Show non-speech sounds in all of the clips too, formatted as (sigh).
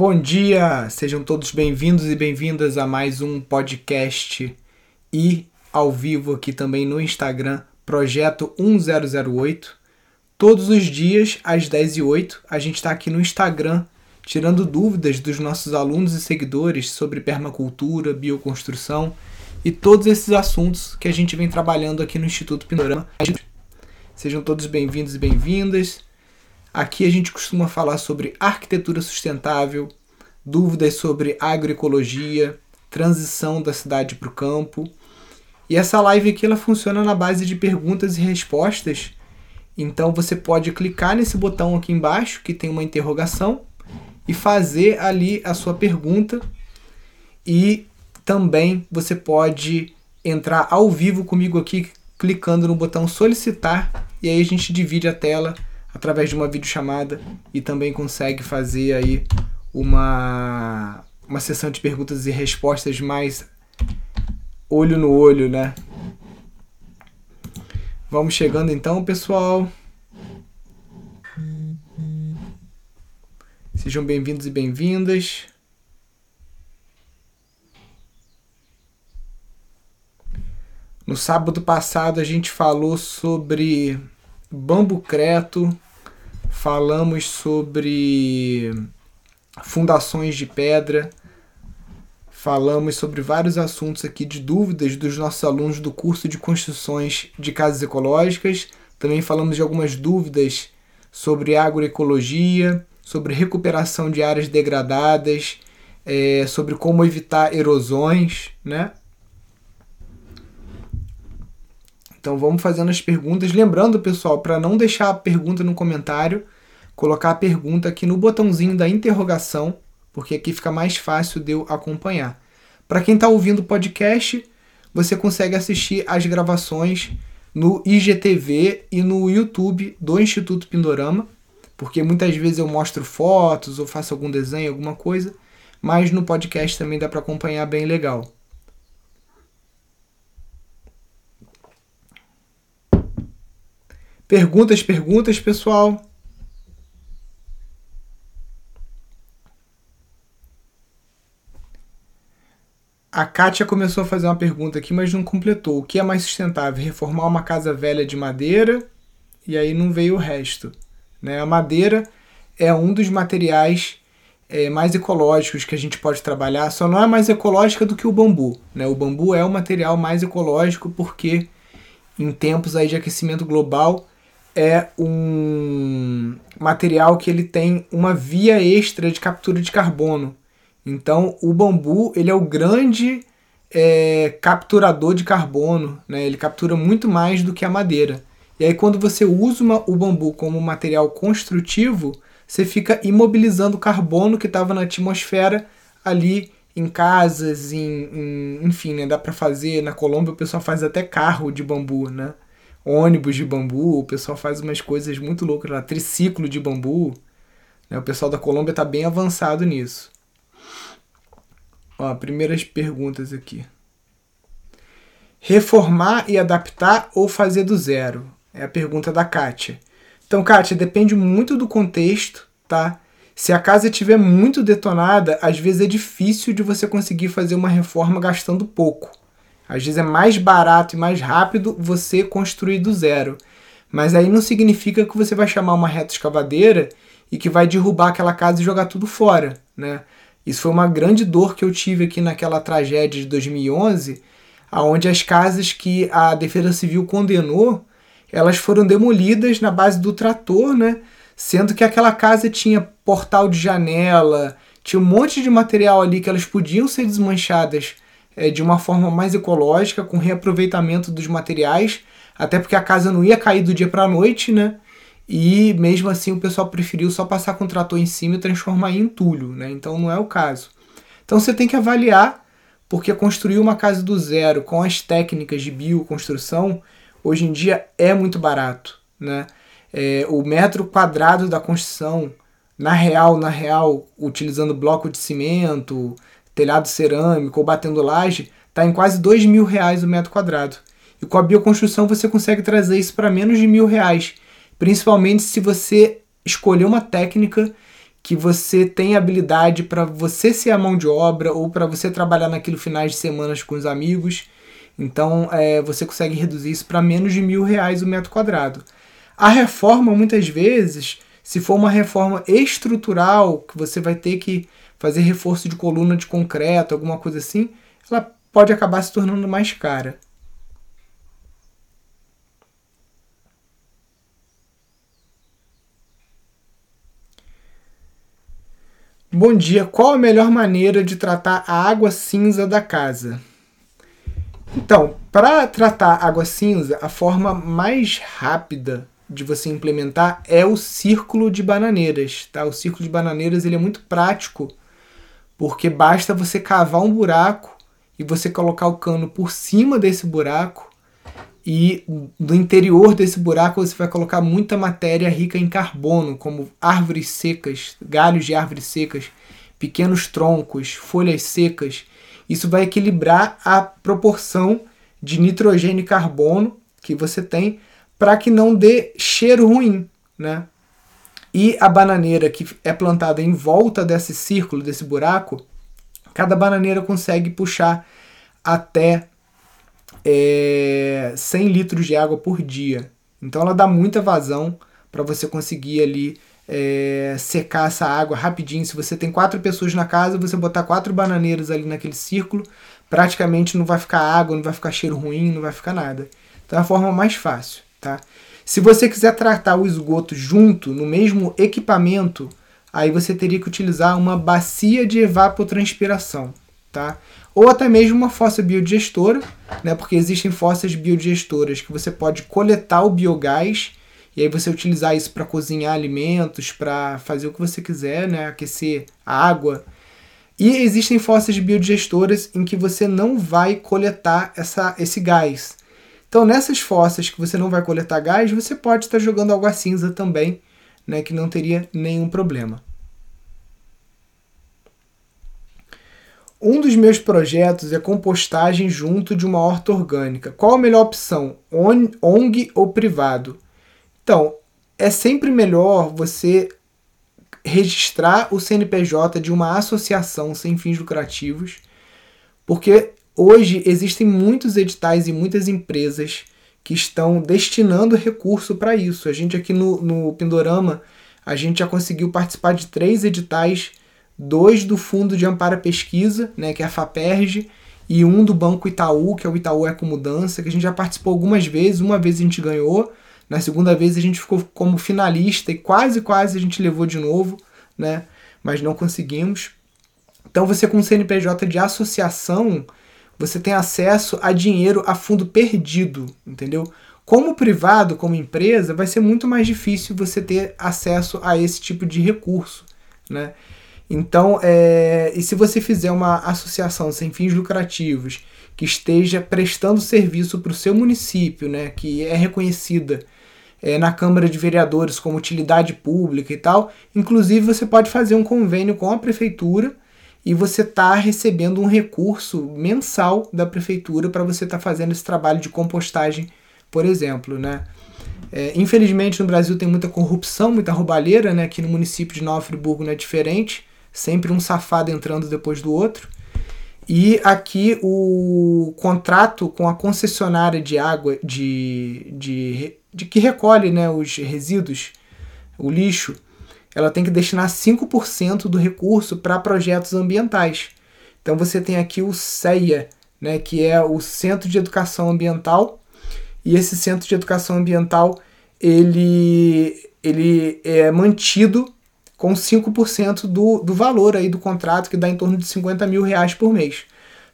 Bom dia, sejam todos bem-vindos e bem-vindas a mais um podcast e ao vivo aqui também no Instagram, Projeto 1008. Todos os dias, às 10h08, a gente está aqui no Instagram tirando dúvidas dos nossos alunos e seguidores sobre permacultura, bioconstrução e todos esses assuntos que a gente vem trabalhando aqui no Instituto Pindorama. Sejam todos bem-vindos e bem-vindas. Aqui a gente costuma falar sobre arquitetura sustentável, dúvidas sobre agroecologia, transição da cidade para o campo. E essa live aqui ela funciona na base de perguntas e respostas. Então você pode clicar nesse botão aqui embaixo que tem uma interrogação e fazer ali a sua pergunta. E também você pode entrar ao vivo comigo aqui clicando no botão solicitar e aí a gente divide a tela através de uma videochamada e também consegue fazer aí uma, uma sessão de perguntas e respostas mais olho no olho, né? Vamos chegando então, pessoal. Sejam bem-vindos e bem-vindas. No sábado passado a gente falou sobre bambucreto, falamos sobre fundações de pedra, falamos sobre vários assuntos aqui de dúvidas dos nossos alunos do curso de construções de casas ecológicas. Também falamos de algumas dúvidas sobre agroecologia, sobre recuperação de áreas degradadas, é, sobre como evitar erosões, né? Então vamos fazendo as perguntas. Lembrando, pessoal, para não deixar a pergunta no comentário, colocar a pergunta aqui no botãozinho da interrogação, porque aqui fica mais fácil de eu acompanhar. Para quem está ouvindo o podcast, você consegue assistir as gravações no IGTV e no YouTube do Instituto Pindorama, porque muitas vezes eu mostro fotos ou faço algum desenho, alguma coisa, mas no podcast também dá para acompanhar bem legal. Perguntas, perguntas, pessoal. A Kátia começou a fazer uma pergunta aqui, mas não completou. O que é mais sustentável? Reformar uma casa velha de madeira? E aí não veio o resto. Né? A madeira é um dos materiais é, mais ecológicos que a gente pode trabalhar, só não é mais ecológica do que o bambu. Né? O bambu é o material mais ecológico porque em tempos aí de aquecimento global é um material que ele tem uma via extra de captura de carbono. Então, o bambu ele é o grande é, capturador de carbono, né? ele captura muito mais do que a madeira. E aí, quando você usa uma, o bambu como material construtivo, você fica imobilizando o carbono que estava na atmosfera ali em casas, em, em enfim, né? dá para fazer. Na Colômbia o pessoal faz até carro de bambu, né? Ônibus de bambu, o pessoal faz umas coisas muito loucas lá, triciclo de bambu. Né? O pessoal da Colômbia está bem avançado nisso. Ó, primeiras perguntas aqui. Reformar e adaptar ou fazer do zero? É a pergunta da Kátia. Então, Kátia, depende muito do contexto, tá? Se a casa estiver muito detonada, às vezes é difícil de você conseguir fazer uma reforma gastando pouco. Às vezes é mais barato e mais rápido você construir do zero. Mas aí não significa que você vai chamar uma reta escavadeira e que vai derrubar aquela casa e jogar tudo fora, né? Isso foi uma grande dor que eu tive aqui naquela tragédia de 2011, aonde as casas que a Defesa Civil condenou, elas foram demolidas na base do trator, né? Sendo que aquela casa tinha portal de janela, tinha um monte de material ali que elas podiam ser desmanchadas é, de uma forma mais ecológica, com reaproveitamento dos materiais, até porque a casa não ia cair do dia para a noite, né? E mesmo assim o pessoal preferiu só passar com o trator em cima e transformar em entulho, né? Então não é o caso. Então você tem que avaliar, porque construir uma casa do zero com as técnicas de bioconstrução hoje em dia é muito barato, né? É, o metro quadrado da construção, na real, na real, utilizando bloco de cimento, telhado cerâmico ou batendo laje, está em quase dois mil reais o metro quadrado. E com a bioconstrução você consegue trazer isso para menos de mil reais, principalmente se você escolher uma técnica que você tem habilidade para você ser a mão de obra ou para você trabalhar naquilo finais de semanas com os amigos. Então é, você consegue reduzir isso para menos de mil reais o metro quadrado. A reforma, muitas vezes, se for uma reforma estrutural, que você vai ter que fazer reforço de coluna de concreto, alguma coisa assim, ela pode acabar se tornando mais cara. Bom dia, qual a melhor maneira de tratar a água cinza da casa? Então, para tratar água cinza, a forma mais rápida de você implementar é o círculo de bananeiras, tá? O círculo de bananeiras ele é muito prático, porque basta você cavar um buraco e você colocar o cano por cima desse buraco e do interior desse buraco você vai colocar muita matéria rica em carbono, como árvores secas, galhos de árvores secas, pequenos troncos, folhas secas. Isso vai equilibrar a proporção de nitrogênio e carbono que você tem para que não dê cheiro ruim, né? E a bananeira que é plantada em volta desse círculo, desse buraco, cada bananeira consegue puxar até é, 100 litros de água por dia. Então ela dá muita vazão para você conseguir ali é, secar essa água rapidinho. Se você tem quatro pessoas na casa, você botar quatro bananeiras ali naquele círculo, praticamente não vai ficar água, não vai ficar cheiro ruim, não vai ficar nada. Então é a forma mais fácil. Tá? Se você quiser tratar o esgoto junto, no mesmo equipamento, aí você teria que utilizar uma bacia de evapotranspiração. Tá? Ou até mesmo uma fossa biodigestora, né? porque existem fossas biodigestoras que você pode coletar o biogás e aí você utilizar isso para cozinhar alimentos, para fazer o que você quiser, né? aquecer a água. E existem fossas biodigestoras em que você não vai coletar essa, esse gás. Então, nessas fossas que você não vai coletar gás, você pode estar jogando água cinza também, né, que não teria nenhum problema. Um dos meus projetos é compostagem junto de uma horta orgânica. Qual a melhor opção? ONG ou privado? Então, é sempre melhor você registrar o CNPJ de uma associação sem fins lucrativos, porque Hoje existem muitos editais e muitas empresas que estão destinando recurso para isso. A gente aqui no, no Pindorama, a gente já conseguiu participar de três editais, dois do Fundo de Amparo à Pesquisa, né, que é a FAPERJ, e um do Banco Itaú, que é o Itaú Ecomudança, que a gente já participou algumas vezes, uma vez a gente ganhou, na segunda vez a gente ficou como finalista e quase, quase a gente levou de novo, né, mas não conseguimos. Então você com o CNPJ de associação, você tem acesso a dinheiro a fundo perdido, entendeu? Como privado, como empresa, vai ser muito mais difícil você ter acesso a esse tipo de recurso, né? Então, é, e se você fizer uma associação sem fins lucrativos que esteja prestando serviço para o seu município, né, que é reconhecida é, na Câmara de Vereadores como utilidade pública e tal, inclusive você pode fazer um convênio com a prefeitura e você está recebendo um recurso mensal da prefeitura para você estar tá fazendo esse trabalho de compostagem, por exemplo, né? É, infelizmente no Brasil tem muita corrupção, muita roubalheira, né? Aqui no município de Nova Friburgo não é diferente, sempre um safado entrando depois do outro. E aqui o contrato com a concessionária de água de, de, de que recolhe né, os resíduos, o lixo, ela tem que destinar 5% do recurso para projetos ambientais. Então você tem aqui o CEA, né, que é o Centro de Educação Ambiental, e esse Centro de Educação Ambiental ele, ele é mantido com 5% do, do valor aí do contrato, que dá em torno de 50 mil reais por mês.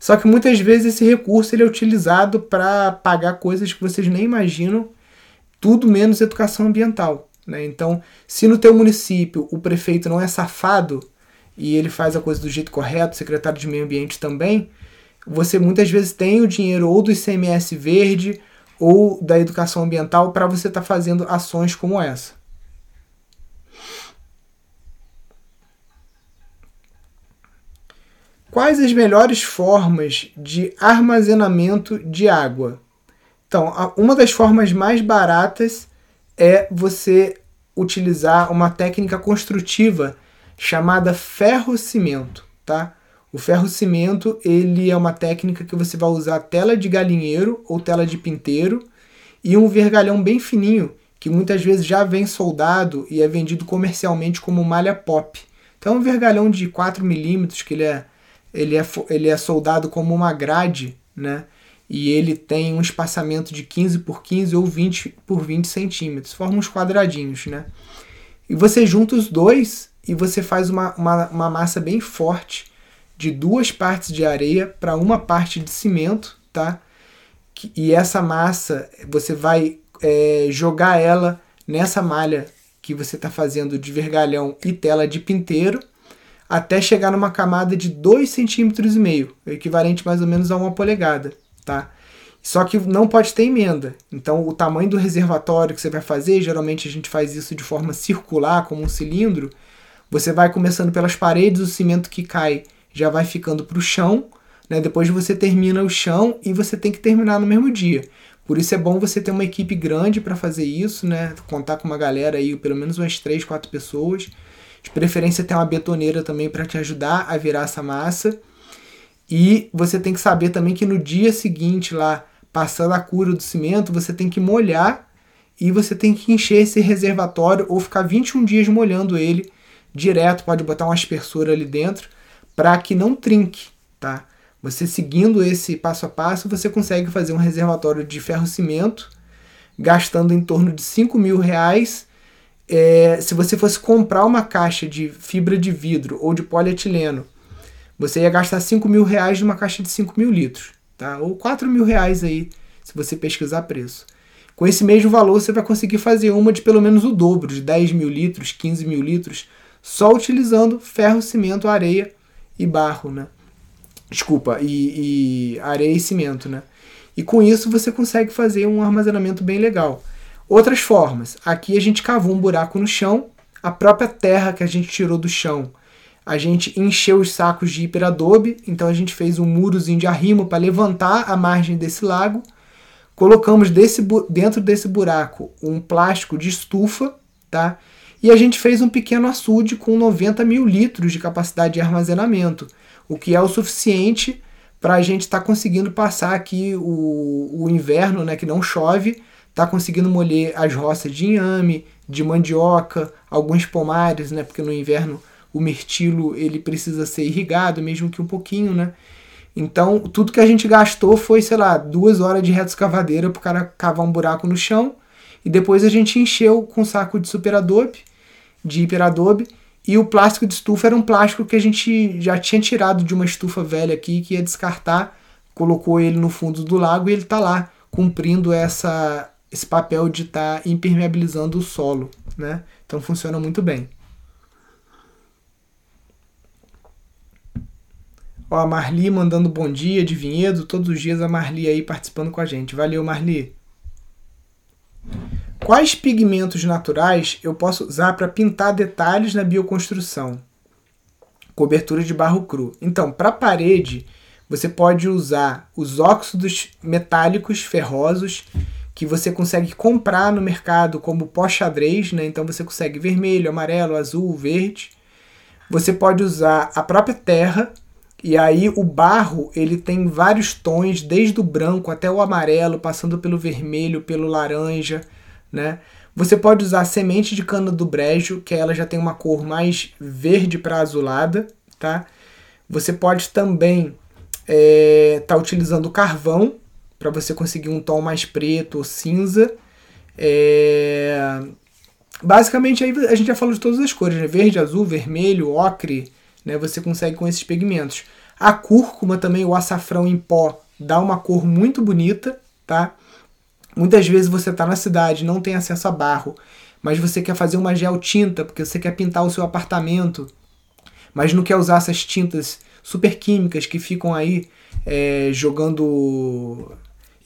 Só que muitas vezes esse recurso ele é utilizado para pagar coisas que vocês nem imaginam, tudo menos educação ambiental. Né? Então, se no teu município o prefeito não é safado e ele faz a coisa do jeito correto, o secretário de meio ambiente também, você muitas vezes tem o dinheiro ou do ICMS verde ou da educação ambiental para você estar tá fazendo ações como essa. Quais as melhores formas de armazenamento de água? Então, uma das formas mais baratas é você utilizar uma técnica construtiva chamada ferro-cimento, tá? O ferro-cimento, ele é uma técnica que você vai usar tela de galinheiro ou tela de pinteiro e um vergalhão bem fininho, que muitas vezes já vem soldado e é vendido comercialmente como malha pop. Então, é um vergalhão de 4 milímetros que ele é, ele, é, ele é soldado como uma grade, né? E ele tem um espaçamento de 15 por 15 ou 20 por 20 centímetros, forma uns quadradinhos, né? E você junta os dois e você faz uma, uma, uma massa bem forte de duas partes de areia para uma parte de cimento, tá? E essa massa você vai é, jogar ela nessa malha que você está fazendo de vergalhão e tela de pinteiro até chegar numa camada de 2,5 cm, equivalente mais ou menos a uma polegada, tá? Só que não pode ter emenda. Então, o tamanho do reservatório que você vai fazer, geralmente a gente faz isso de forma circular, como um cilindro. Você vai começando pelas paredes, o cimento que cai já vai ficando para o chão. Né? Depois você termina o chão e você tem que terminar no mesmo dia. Por isso é bom você ter uma equipe grande para fazer isso, né? Contar com uma galera aí, pelo menos umas 3, 4 pessoas. De preferência ter uma betoneira também para te ajudar a virar essa massa. E você tem que saber também que no dia seguinte lá, passando a cura do cimento, você tem que molhar e você tem que encher esse reservatório ou ficar 21 dias molhando ele direto, pode botar uma aspersora ali dentro para que não trinque, tá? Você seguindo esse passo a passo, você consegue fazer um reservatório de ferro-cimento gastando em torno de 5 mil reais. É, se você fosse comprar uma caixa de fibra de vidro ou de polietileno, você ia gastar 5 mil reais numa caixa de 5 mil litros, tá? Ou 4 mil reais aí, se você pesquisar preço. Com esse mesmo valor, você vai conseguir fazer uma de pelo menos o dobro, de 10 mil litros, 15 mil litros, só utilizando ferro, cimento, areia e barro, né? Desculpa, e, e areia e cimento, né? E com isso você consegue fazer um armazenamento bem legal. Outras formas, aqui a gente cavou um buraco no chão, a própria terra que a gente tirou do chão, a gente encheu os sacos de hiperadobe, então a gente fez um murozinho de arrimo para levantar a margem desse lago, colocamos desse, dentro desse buraco um plástico de estufa, tá? E a gente fez um pequeno açude com 90 mil litros de capacidade de armazenamento, o que é o suficiente para a gente estar tá conseguindo passar aqui o, o inverno, né, que não chove, tá conseguindo molhar as roças de inhame, de mandioca, alguns pomares, né, porque no inverno o mirtilo ele precisa ser irrigado, mesmo que um pouquinho, né? Então, tudo que a gente gastou foi, sei lá, duas horas de reto escavadeira para o cara cavar um buraco no chão. E depois a gente encheu com saco de super adobe de hiperadobe. E o plástico de estufa era um plástico que a gente já tinha tirado de uma estufa velha aqui, que ia descartar, colocou ele no fundo do lago e ele está lá, cumprindo essa, esse papel de estar tá impermeabilizando o solo. Né? Então funciona muito bem. Ó, a Marli mandando bom dia de Vinhedo, todos os dias a Marli aí participando com a gente. Valeu, Marli. Quais pigmentos naturais eu posso usar para pintar detalhes na bioconstrução? Cobertura de barro cru. Então, para parede, você pode usar os óxidos metálicos ferrosos que você consegue comprar no mercado como pó xadrez, né? Então você consegue vermelho, amarelo, azul, verde. Você pode usar a própria terra e aí o barro ele tem vários tons, desde o branco até o amarelo, passando pelo vermelho, pelo laranja né? Você pode usar semente de cana do brejo, que ela já tem uma cor mais verde para azulada, tá? Você pode também estar é, tá utilizando carvão para você conseguir um tom mais preto ou cinza. É... Basicamente aí a gente já falou de todas as cores, né? Verde, azul, vermelho, ocre, né? Você consegue com esses pigmentos. A cúrcuma também, o açafrão em pó, dá uma cor muito bonita, tá? Muitas vezes você está na cidade, não tem acesso a barro, mas você quer fazer uma gel tinta porque você quer pintar o seu apartamento, mas não quer usar essas tintas super químicas que ficam aí é, jogando,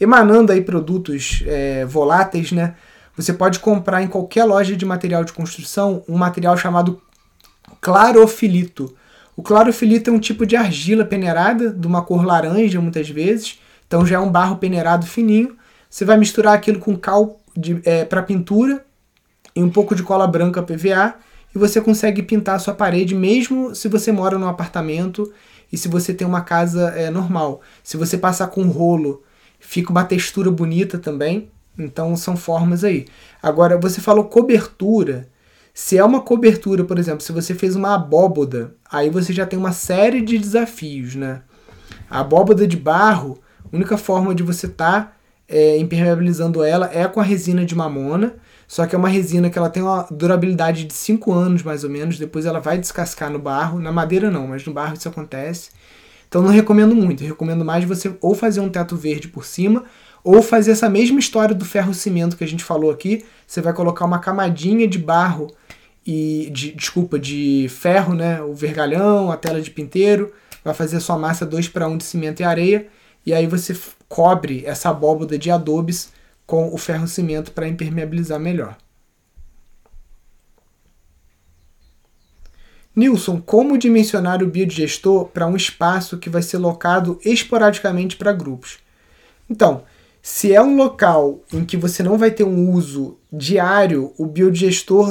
emanando aí produtos é, voláteis, né? Você pode comprar em qualquer loja de material de construção um material chamado clarofilito. O clarofilito é um tipo de argila peneirada, de uma cor laranja muitas vezes, então já é um barro peneirado fininho você vai misturar aquilo com cal é, para pintura e um pouco de cola branca PVA e você consegue pintar a sua parede mesmo se você mora num apartamento e se você tem uma casa é, normal. Se você passar com rolo, fica uma textura bonita também. Então são formas aí. Agora, você falou cobertura. Se é uma cobertura, por exemplo, se você fez uma abóboda, aí você já tem uma série de desafios, né? A abóboda de barro, a única forma de você estar tá, é, impermeabilizando ela é com a resina de mamona. Só que é uma resina que ela tem uma durabilidade de 5 anos mais ou menos, depois ela vai descascar no barro, na madeira não, mas no barro isso acontece. Então não recomendo muito, recomendo mais você ou fazer um teto verde por cima, ou fazer essa mesma história do ferro cimento que a gente falou aqui, você vai colocar uma camadinha de barro e de, desculpa, de ferro, né, o vergalhão, a tela de pinteiro, vai fazer sua massa 2 para 1 de cimento e areia, e aí você cobre essa abóboda de adobes com o ferro cimento para impermeabilizar melhor. Nilson, como dimensionar o biodigestor para um espaço que vai ser locado esporadicamente para grupos? Então, se é um local em que você não vai ter um uso diário, o biodigestor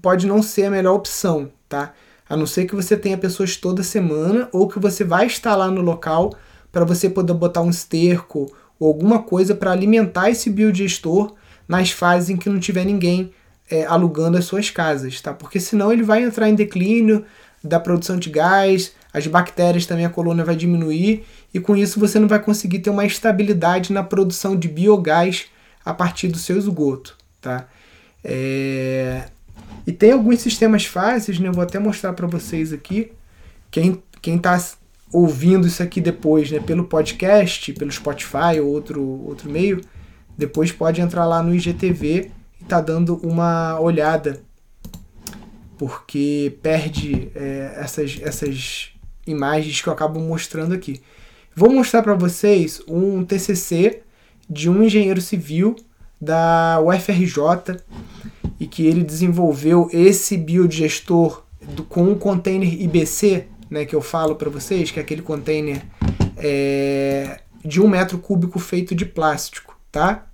pode não ser a melhor opção, tá? A não ser que você tenha pessoas toda semana ou que você vai estar lá no local para você poder botar um esterco ou alguma coisa para alimentar esse biodigestor nas fases em que não tiver ninguém é, alugando as suas casas, tá? Porque senão ele vai entrar em declínio da produção de gás, as bactérias também a colônia vai diminuir e com isso você não vai conseguir ter uma estabilidade na produção de biogás a partir do seu esgoto, tá? É... E tem alguns sistemas fáceis, né? Eu vou até mostrar para vocês aqui. Quem quem está ouvindo isso aqui depois, né, pelo podcast, pelo Spotify ou outro, outro meio, depois pode entrar lá no IGTV e tá dando uma olhada, porque perde é, essas, essas imagens que eu acabo mostrando aqui. Vou mostrar para vocês um TCC de um engenheiro civil da UFRJ e que ele desenvolveu esse biodigestor do, com um container IBC né, que eu falo para vocês, que é aquele container é, de um metro cúbico feito de plástico, tá?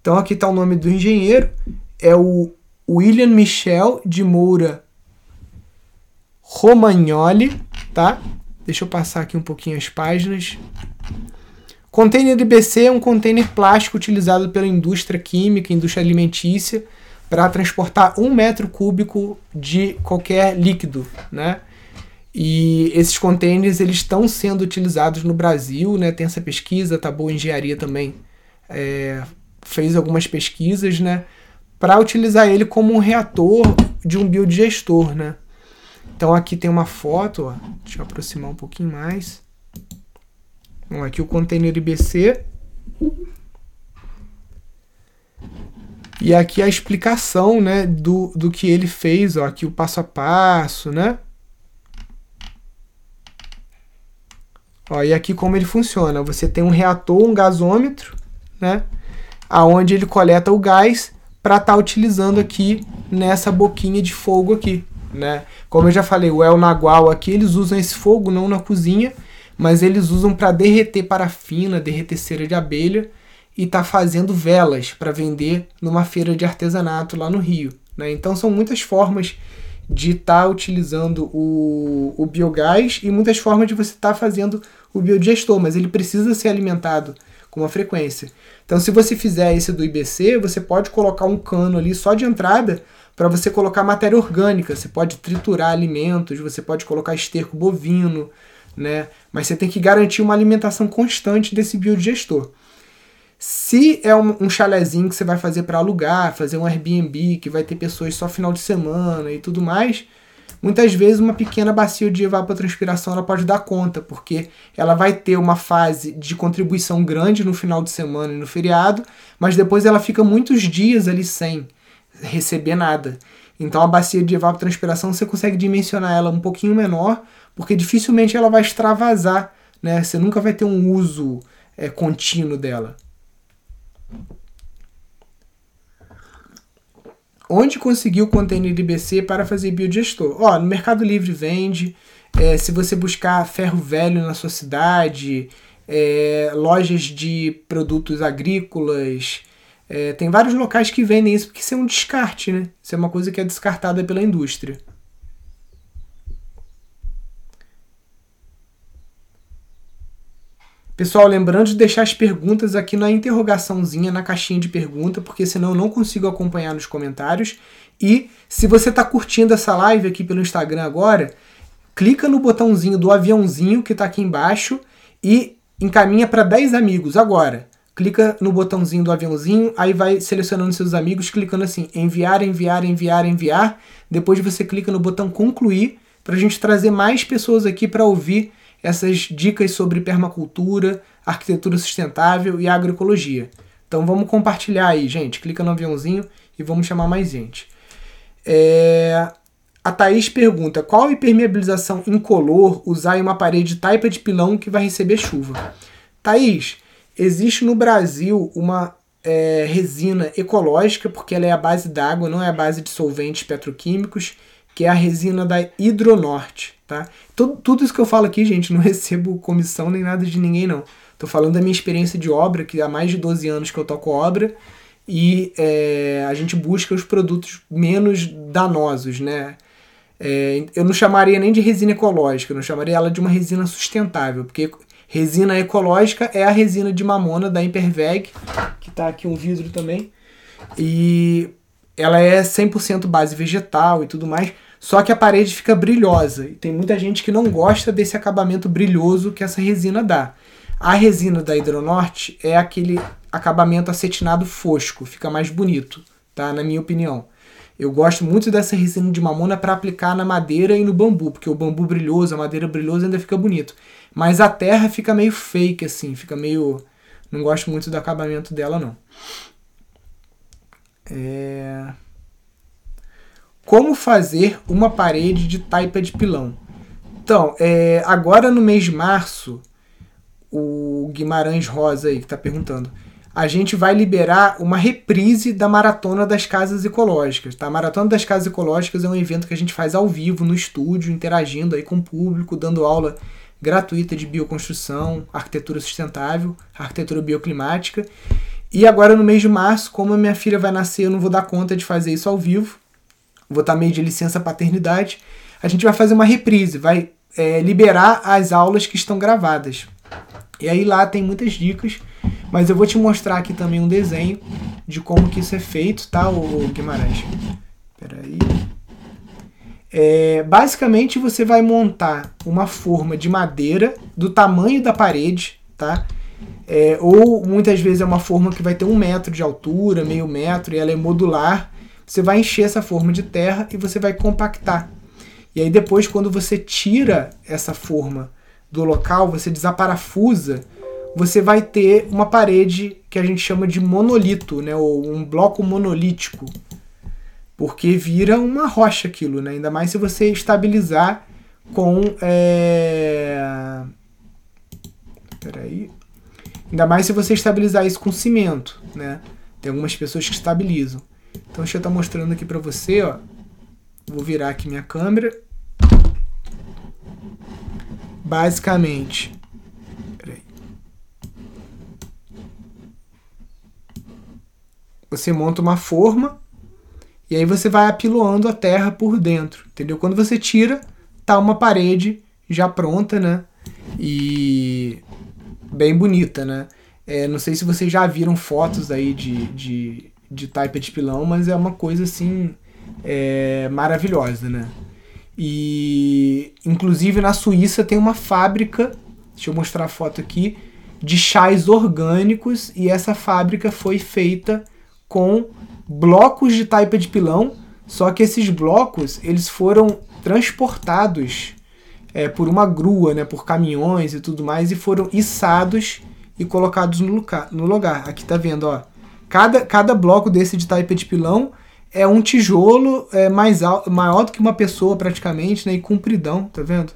Então aqui está o nome do engenheiro, é o William Michel de Moura Romagnoli, tá? Deixa eu passar aqui um pouquinho as páginas. Container IBC é um container plástico utilizado pela indústria química, indústria alimentícia, para transportar um metro cúbico de qualquer líquido, né? E esses containers eles estão sendo utilizados no Brasil, né? Tem essa pesquisa, tá boa engenharia também é, fez algumas pesquisas, né? Para utilizar ele como um reator de um biodigestor, né? Então aqui tem uma foto, ó, deixa eu aproximar um pouquinho mais. Bom, aqui o container IBC. E aqui a explicação, né, do, do que ele fez, ó, aqui o passo a passo, né? Ó, e aqui como ele funciona, você tem um reator, um gasômetro, né, aonde ele coleta o gás para estar tá utilizando aqui nessa boquinha de fogo aqui, né? Como eu já falei, o El Nagual aqui eles usam esse fogo não na cozinha, mas eles usam para derreter parafina, derreter cera de abelha e tá fazendo velas para vender numa feira de artesanato lá no Rio, né? Então são muitas formas de estar tá utilizando o, o biogás e muitas formas de você estar tá fazendo o biodigestor, mas ele precisa ser alimentado com uma frequência. Então, se você fizer esse do IBC, você pode colocar um cano ali só de entrada para você colocar matéria orgânica. Você pode triturar alimentos, você pode colocar esterco bovino, né? Mas você tem que garantir uma alimentação constante desse biodigestor. Se é um, um chalezinho que você vai fazer para alugar, fazer um Airbnb, que vai ter pessoas só final de semana e tudo mais, muitas vezes uma pequena bacia de evapotranspiração ela pode dar conta, porque ela vai ter uma fase de contribuição grande no final de semana e no feriado, mas depois ela fica muitos dias ali sem receber nada. Então a bacia de evapotranspiração você consegue dimensionar ela um pouquinho menor, porque dificilmente ela vai extravasar, né? Você nunca vai ter um uso é, contínuo dela. Onde conseguir o container IBC para fazer biodigestor? Ó, no Mercado Livre vende. É, se você buscar ferro velho na sua cidade, é, lojas de produtos agrícolas, É, tem vários locais que vendem isso porque isso é um descarte, né? Isso é uma coisa que é descartada pela indústria. Pessoal, lembrando de deixar as perguntas aqui na interrogaçãozinha, na caixinha de pergunta, porque senão eu não consigo acompanhar nos comentários. E se você está curtindo essa live aqui pelo Instagram agora, clica no botãozinho do aviãozinho que está aqui embaixo e encaminha para 10 amigos agora. Clica no botãozinho do aviãozinho, aí vai selecionando seus amigos, clicando assim, enviar, enviar, enviar, enviar. Depois você clica no botão concluir para a gente trazer mais pessoas aqui para ouvir essas dicas sobre permacultura, arquitetura sustentável e agroecologia. Então vamos compartilhar aí, gente. Clica no aviãozinho e vamos chamar mais gente. É... A Thaís pergunta: qual impermeabilização incolor usar em uma parede taipa de pilão que vai receber chuva? Thaís, existe no Brasil uma é, resina ecológica, porque ela é a base d'água, não é a base de solventes petroquímicos, que é a resina da Hidronorte. Tá? Tudo, tudo isso que eu falo aqui, gente, não (laughs) recebo comissão nem nada de ninguém, não. Tô falando da minha experiência de obra, que há mais de 12 anos que eu toco obra, e é, a gente busca os produtos menos danosos, né? É, eu não chamaria nem de resina ecológica, eu não chamaria ela de uma resina sustentável, porque resina ecológica é a resina de mamona da Imperveg, que está aqui um vidro também, e ela é 100% base vegetal e tudo mais, só que a parede fica brilhosa e tem muita gente que não gosta desse acabamento brilhoso que essa resina dá. A resina da Hidronorte é aquele acabamento acetinado fosco, fica mais bonito, tá? Na minha opinião. Eu gosto muito dessa resina de mamona para aplicar na madeira e no bambu, porque o bambu brilhoso, a madeira brilhosa ainda fica bonito. Mas a terra fica meio fake assim, fica meio não gosto muito do acabamento dela não. É... Como fazer uma parede de taipa de pilão? Então, é, agora no mês de março, o Guimarães Rosa aí que está perguntando, a gente vai liberar uma reprise da Maratona das Casas Ecológicas. Tá? A Maratona das Casas Ecológicas é um evento que a gente faz ao vivo, no estúdio, interagindo aí com o público, dando aula gratuita de bioconstrução, arquitetura sustentável, arquitetura bioclimática. E agora no mês de março, como a minha filha vai nascer, eu não vou dar conta de fazer isso ao vivo vou estar meio de licença paternidade, a gente vai fazer uma reprise, vai é, liberar as aulas que estão gravadas. E aí lá tem muitas dicas, mas eu vou te mostrar aqui também um desenho de como que isso é feito, tá, o Guimarães? Peraí. É, basicamente você vai montar uma forma de madeira do tamanho da parede, tá? É, ou muitas vezes é uma forma que vai ter um metro de altura, meio metro, e ela é modular você vai encher essa forma de terra e você vai compactar. E aí depois, quando você tira essa forma do local, você desaparafusa, você vai ter uma parede que a gente chama de monolito, né? ou um bloco monolítico. Porque vira uma rocha aquilo, né? ainda mais se você estabilizar com. É... Peraí. Ainda mais se você estabilizar isso com cimento. Né? Tem algumas pessoas que estabilizam. Então deixa eu estar mostrando aqui para você, ó. Vou virar aqui minha câmera. Basicamente. Você monta uma forma e aí você vai apiloando a terra por dentro, entendeu? Quando você tira, tá uma parede já pronta, né? E bem bonita, né? É, não sei se vocês já viram fotos aí de, de de taipa de pilão, mas é uma coisa assim é, maravilhosa, né? E inclusive na Suíça tem uma fábrica, deixa eu mostrar a foto aqui, de chás orgânicos e essa fábrica foi feita com blocos de taipa de pilão, só que esses blocos eles foram transportados é, por uma grua, né, por caminhões e tudo mais, e foram içados e colocados no lugar. No lugar. Aqui tá vendo, ó. Cada, cada bloco desse de taipa de pilão é um tijolo é, mais alto, maior do que uma pessoa praticamente, né? E compridão, tá vendo?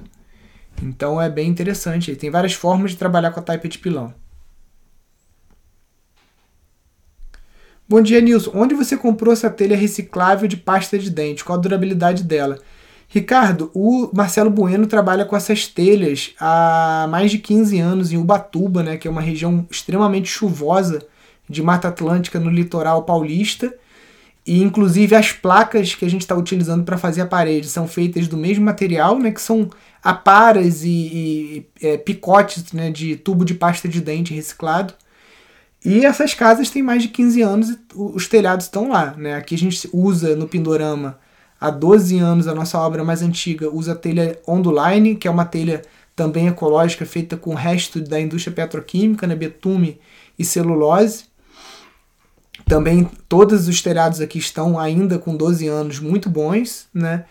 Então é bem interessante. Tem várias formas de trabalhar com a taipa de pilão. Bom dia, Nilson. Onde você comprou essa telha reciclável de pasta de dente? Qual a durabilidade dela? Ricardo, o Marcelo Bueno trabalha com essas telhas há mais de 15 anos em Ubatuba, né, que é uma região extremamente chuvosa de Mata Atlântica no litoral paulista. E inclusive as placas que a gente está utilizando para fazer a parede são feitas do mesmo material, né, que são aparas e, e é, picotes né, de tubo de pasta de dente reciclado. E essas casas têm mais de 15 anos e os telhados estão lá. Né? Aqui a gente usa no Pindorama há 12 anos, a nossa obra mais antiga usa a telha Onduline, que é uma telha também ecológica feita com o resto da indústria petroquímica, né? betume e celulose. Também todos os telhados aqui estão ainda com 12 anos muito bons, né?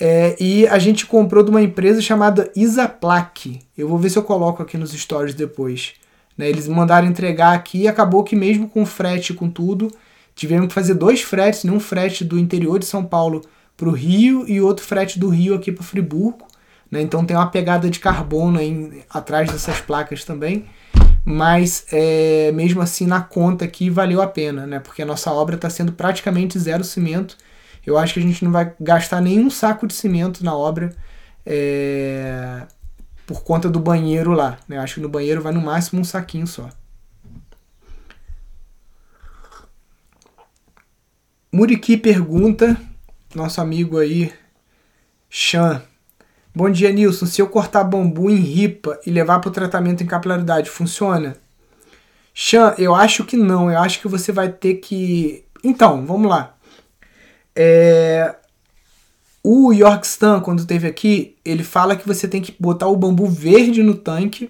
É, e a gente comprou de uma empresa chamada Isaplac. Eu vou ver se eu coloco aqui nos stories depois. Né? Eles mandaram entregar aqui e acabou que mesmo com frete com tudo, tivemos que fazer dois fretes, né? um frete do interior de São Paulo para o Rio e outro frete do Rio aqui para Friburgo. Né? Então tem uma pegada de carbono aí atrás dessas placas também mas é, mesmo assim na conta aqui valeu a pena, né? Porque a nossa obra está sendo praticamente zero cimento. Eu acho que a gente não vai gastar nenhum saco de cimento na obra é, por conta do banheiro lá. Né? Acho que no banheiro vai no máximo um saquinho só. Muriqui pergunta, nosso amigo aí, Chan, Bom dia, Nilson. Se eu cortar bambu em ripa e levar para o tratamento em capilaridade, funciona? Chan, eu acho que não. Eu acho que você vai ter que. Então, vamos lá. É... O York Stan, quando teve aqui, ele fala que você tem que botar o bambu verde no tanque,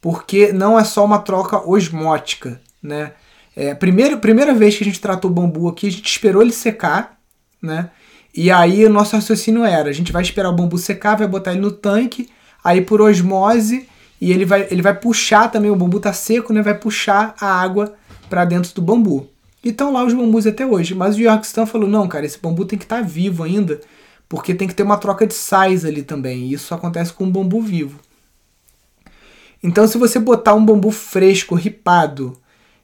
porque não é só uma troca osmótica, né? É, primeiro, primeira vez que a gente tratou o bambu aqui, a gente esperou ele secar, né? E aí o nosso raciocínio era, a gente vai esperar o bambu secar, vai botar ele no tanque, aí por osmose, e ele vai, ele vai puxar também, o bambu tá seco, né? Vai puxar a água para dentro do bambu. E estão lá os bambus até hoje. Mas o Yorkston falou, não, cara, esse bambu tem que estar tá vivo ainda, porque tem que ter uma troca de sais ali também. E isso acontece com o bambu vivo. Então, se você botar um bambu fresco, ripado,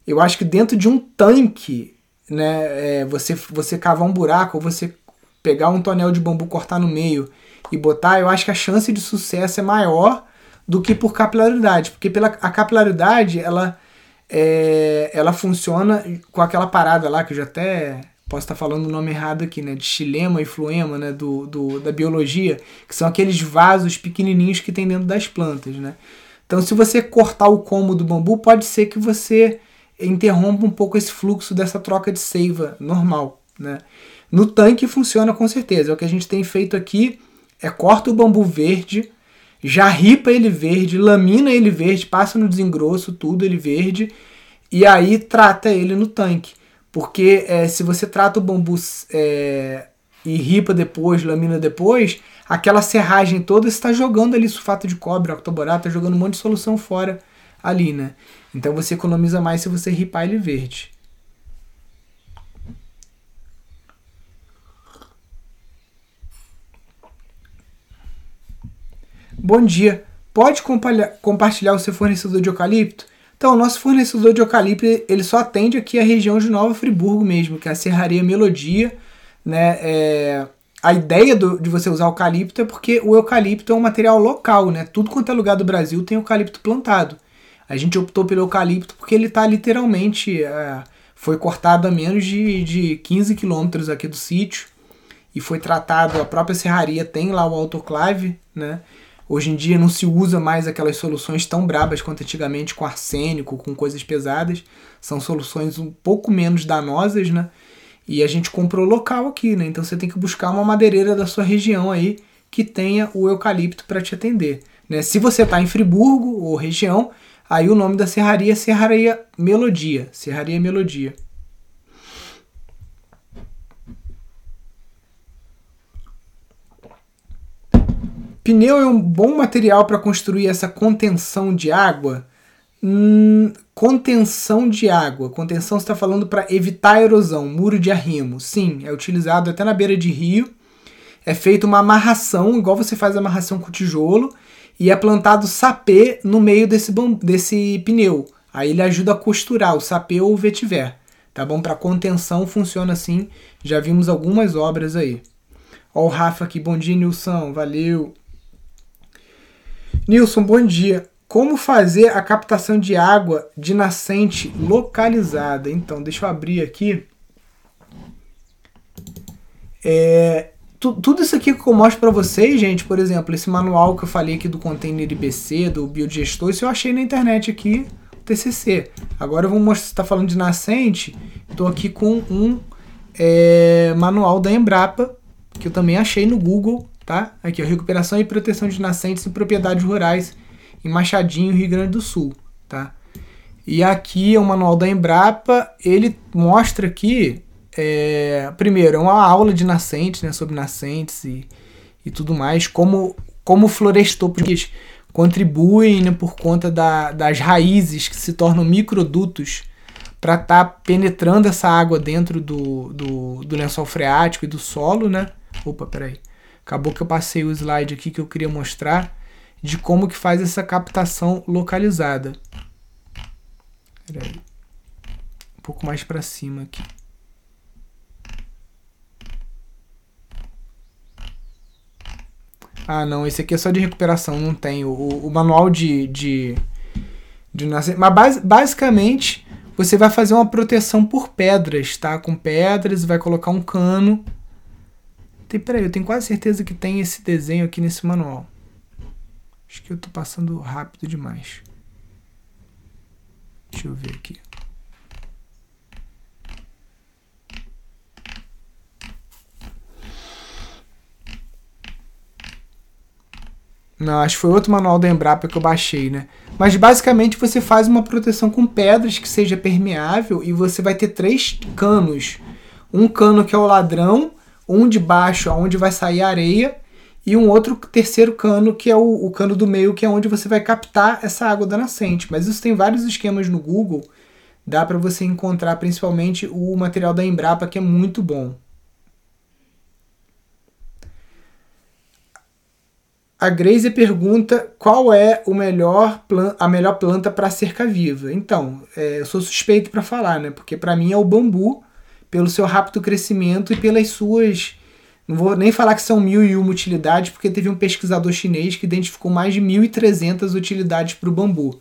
eu acho que dentro de um tanque, né, é, você, você cavar um buraco, ou você pegar um tonel de bambu, cortar no meio e botar, eu acho que a chance de sucesso é maior do que por capilaridade, porque pela a capilaridade ela é, ela funciona com aquela parada lá que eu já até posso estar falando o nome errado aqui, né, de xilema e fluema, né, do, do, da biologia, que são aqueles vasos pequenininhos que tem dentro das plantas, né. Então, se você cortar o como do bambu, pode ser que você interrompa um pouco esse fluxo dessa troca de seiva normal, né. No tanque funciona com certeza. É o que a gente tem feito aqui é corta o bambu verde, já ripa ele verde, lamina ele verde, passa no desengrosso, tudo ele verde, e aí trata ele no tanque. Porque é, se você trata o bambu é, e ripa depois, lamina depois, aquela serragem toda está jogando ali sulfato de cobre, octoborato, está jogando um monte de solução fora ali, né? Então você economiza mais se você ripar ele verde. Bom dia. Pode compartilhar o seu fornecedor de eucalipto? Então, o nosso fornecedor de eucalipto ele só atende aqui a região de Nova Friburgo mesmo, que é a Serraria Melodia. Né? É, a ideia do, de você usar eucalipto é porque o eucalipto é um material local, né? Tudo quanto é lugar do Brasil tem eucalipto plantado. A gente optou pelo eucalipto porque ele está literalmente. É, foi cortado a menos de, de 15 quilômetros aqui do sítio e foi tratado. A própria serraria tem lá o autoclave, né? Hoje em dia não se usa mais aquelas soluções tão brabas quanto antigamente com arsênico, com coisas pesadas. São soluções um pouco menos danosas, né? E a gente comprou local aqui, né? Então você tem que buscar uma madeireira da sua região aí que tenha o eucalipto para te atender. Né? Se você está em Friburgo ou região, aí o nome da serraria é Serraria Melodia. Serraria Melodia. Pneu é um bom material para construir essa contenção de água? Hum, contenção de água. Contenção está falando para evitar erosão, muro de arrimo. Sim, é utilizado até na beira de rio. É feita uma amarração, igual você faz amarração com tijolo, e é plantado sapê no meio desse, desse pneu. Aí ele ajuda a costurar o sapê ou o vetiver. Tá bom? Para contenção funciona assim. Já vimos algumas obras aí. Ó, o Rafa aqui, bom dia, Nilson, valeu. Nilson, bom dia. como fazer a captação de água de nascente localizada. Então, deixa eu abrir aqui. É, tu, tudo isso aqui que eu mostro para vocês, gente, por exemplo, esse manual que eu falei aqui do container IBC, do biodigestor, isso eu achei na internet aqui, TCC. Agora eu vou mostrar, se está falando de nascente, estou aqui com um é, manual da Embrapa, que eu também achei no Google, tá? Aqui, ó, recuperação e proteção de nascentes em propriedades rurais em Machadinho, Rio Grande do Sul, tá? E aqui é o manual da Embrapa, ele mostra aqui, é, primeiro, é uma aula de nascentes, né, sobre nascentes e, e tudo mais, como, como florestópolis contribuem né, por conta da, das raízes que se tornam microdutos para estar tá penetrando essa água dentro do, do, do lençol freático e do solo, né? Opa, peraí. Acabou que eu passei o slide aqui que eu queria mostrar de como que faz essa captação localizada. Um pouco mais para cima aqui. Ah, não, esse aqui é só de recuperação, não tem. O, o manual de, de, de nascer. Mas base, basicamente você vai fazer uma proteção por pedras, tá? Com pedras, vai colocar um cano. Tem, peraí, eu tenho quase certeza que tem esse desenho aqui nesse manual. Acho que eu tô passando rápido demais. Deixa eu ver aqui. Não, acho que foi outro manual da Embrapa que eu baixei, né? Mas basicamente você faz uma proteção com pedras que seja permeável e você vai ter três canos. Um cano que é o ladrão, um de baixo onde vai sair areia e um outro terceiro cano, que é o, o, cano do meio, que é onde você vai captar essa água da nascente. Mas isso tem vários esquemas no Google, dá para você encontrar principalmente o material da Embrapa, que é muito bom. A Grace pergunta qual é o melhor a melhor planta para cerca viva. Então, é, eu sou suspeito para falar, né? Porque para mim é o bambu, pelo seu rápido crescimento e pelas suas não vou nem falar que são mil e uma utilidades, porque teve um pesquisador chinês que identificou mais de 1.300 utilidades para o bambu.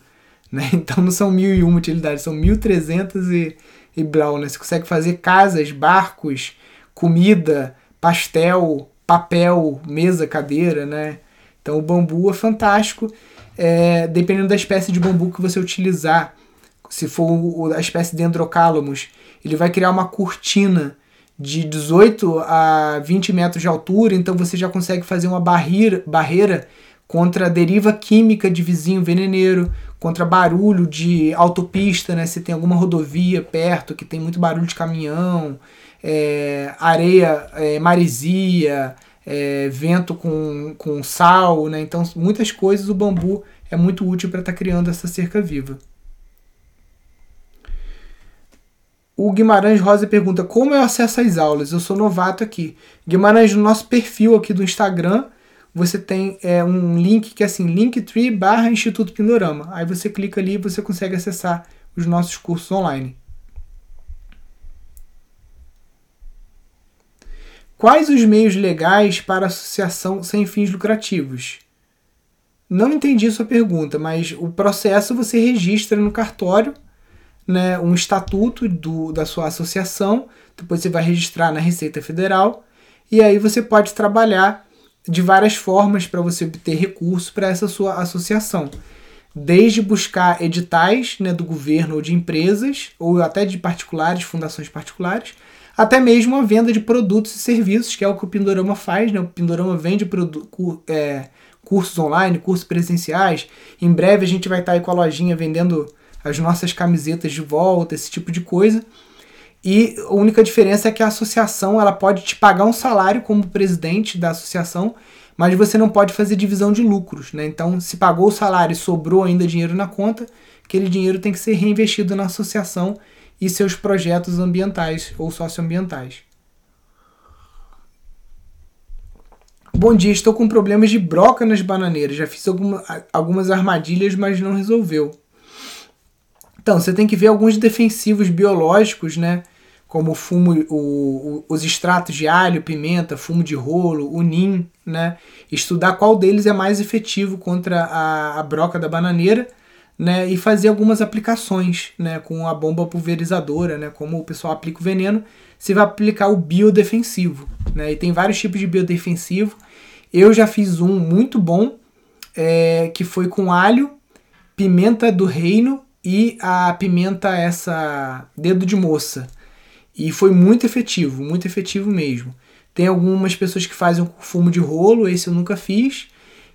Né? (laughs) Então não são mil e uma utilidades, são 1.300 e, e blau. Né? Você consegue fazer casas, barcos, comida, pastel, papel, mesa, cadeira. Né? Então o bambu é fantástico. É, dependendo da espécie de bambu que você utilizar, se for a espécie Dendrocalamus, ele vai criar uma cortina de 18 a 20 metros de altura, então você já consegue fazer uma barreira, barreira contra a deriva química de vizinho veneneiro, contra barulho de autopista, né? Se tem alguma rodovia perto que tem muito barulho de caminhão, é, areia, é, maresia, é, vento com, com sal, né? Então, muitas coisas o bambu é muito útil para estar tá criando essa cerca viva. O Guimarães Rosa pergunta como eu acesso às aulas. Eu sou novato aqui. Guimarães, no nosso perfil aqui do Instagram, você tem é, um link que é assim, linktree barra Instituto Pindorama. Aí você clica ali e você consegue acessar os nossos cursos online. Quais os meios legais para associação sem fins lucrativos? Não entendi sua pergunta, mas o processo você registra no cartório né, um estatuto do, da sua associação, depois você vai registrar na Receita Federal, e aí você pode trabalhar de várias formas para você obter recurso para essa sua associação. Desde buscar editais né, do governo ou de empresas, ou até de particulares, fundações particulares, até mesmo a venda de produtos e serviços, que é o que o Pindorama faz. Né? O Pindorama vende é, cursos online, cursos presenciais. Em breve a gente vai estar aí com a lojinha vendendo as nossas camisetas de volta, esse tipo de coisa. E a única diferença é que a associação ela pode te pagar um salário como presidente da associação, mas você não pode fazer divisão de lucros. Né? Então, se pagou o salário e sobrou ainda dinheiro na conta, aquele dinheiro tem que ser reinvestido na associação e seus projetos ambientais ou socioambientais. Bom dia, estou com problemas de broca nas bananeiras. Já fiz alguma, algumas armadilhas, mas não resolveu. Então, você tem que ver alguns defensivos biológicos, né? como o fumo, o, o, os extratos de alho, pimenta, fumo de rolo, o nim, né? Estudar qual deles é mais efetivo contra a, a broca da bananeira, né? E fazer algumas aplicações, né? Com a bomba pulverizadora, né? Como o pessoal aplica o veneno, você vai aplicar o biodefensivo, né? E tem vários tipos de biodefensivo. Eu já fiz um muito bom, é, que foi com alho, pimenta do reino e a pimenta essa dedo de moça. E foi muito efetivo, muito efetivo mesmo. Tem algumas pessoas que fazem o fumo de rolo, esse eu nunca fiz.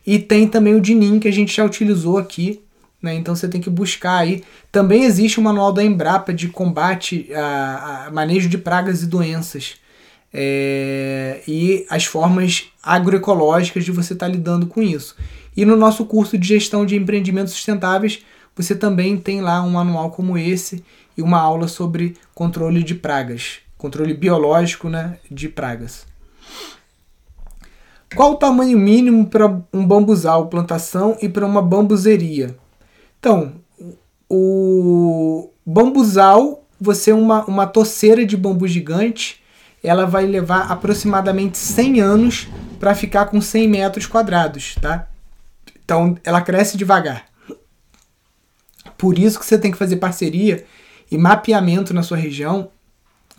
E tem também o dinim que a gente já utilizou aqui, né? Então você tem que buscar aí. Também existe o manual da Embrapa de combate a, a manejo de pragas e doenças. É, e as formas agroecológicas de você estar tá lidando com isso. E no nosso curso de gestão de empreendimentos sustentáveis, você também tem lá um manual como esse e uma aula sobre controle de pragas, controle biológico né, de pragas. Qual o tamanho mínimo para um bambuzal plantação e para uma bambuzeria? Então, o bambuzal, você é uma, uma toceira de bambu gigante, ela vai levar aproximadamente 100 anos para ficar com 100 metros quadrados, tá? Então, ela cresce devagar. Por isso que você tem que fazer parceria e mapeamento na sua região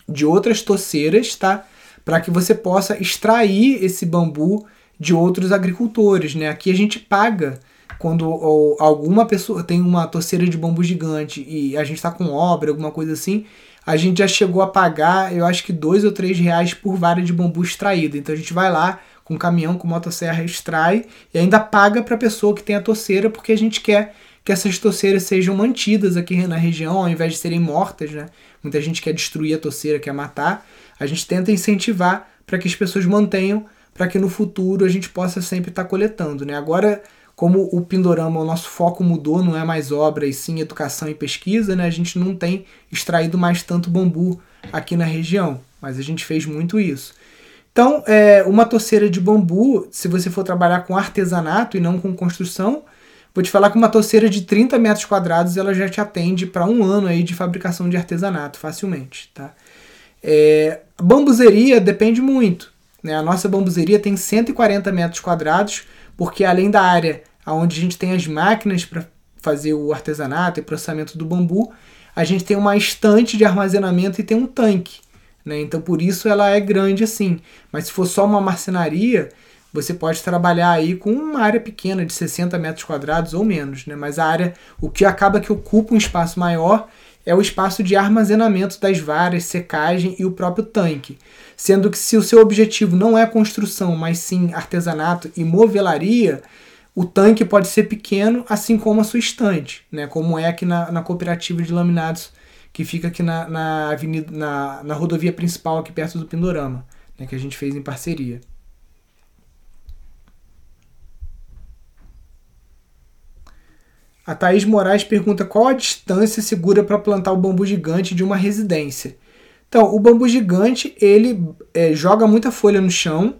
de outras toceiras, tá? Para que você possa extrair esse bambu de outros agricultores, né? Aqui a gente paga quando alguma pessoa tem uma toceira de bambu gigante e a gente está com obra, alguma coisa assim, a gente já chegou a pagar, eu acho que dois ou três reais por vara de bambu extraída. Então a gente vai lá com caminhão com motosserra extrai e ainda paga para a pessoa que tem a toceira porque a gente quer que essas toceiras sejam mantidas aqui na região, ao invés de serem mortas, né? Muita gente quer destruir a toceira, quer matar. A gente tenta incentivar para que as pessoas mantenham, para que no futuro a gente possa sempre estar tá coletando, né? Agora, como o Pindorama, o nosso foco mudou, não é mais obra e sim educação e pesquisa, né? A gente não tem extraído mais tanto bambu aqui na região, mas a gente fez muito isso. Então, é, uma toceira de bambu, se você for trabalhar com artesanato e não com construção, Vou te falar que uma toceira de 30 metros quadrados ela já te atende para um ano aí de fabricação de artesanato facilmente, tá? É, a bambuzeria depende muito. Né? A nossa bambuzeria tem 140 metros quadrados, porque além da área onde a gente tem as máquinas para fazer o artesanato e processamento do bambu, a gente tem uma estante de armazenamento e tem um tanque. Né? Então por isso ela é grande assim. Mas se for só uma marcenaria, você pode trabalhar aí com uma área pequena de 60 metros quadrados ou menos, né? Mas a área, o que acaba que ocupa um espaço maior é o espaço de armazenamento das varas, secagem e o próprio tanque. Sendo que se o seu objetivo não é construção, mas sim artesanato e movelaria, o tanque pode ser pequeno, assim como a sua estante, né? Como é aqui na, na cooperativa de laminados que fica aqui na, na avenida, na, na rodovia principal aqui perto do Pindorama, né? Que a gente fez em parceria. A Thaís Moraes pergunta qual a distância segura para plantar o bambu gigante de uma residência. Então, o bambu gigante ele é, joga muita folha no chão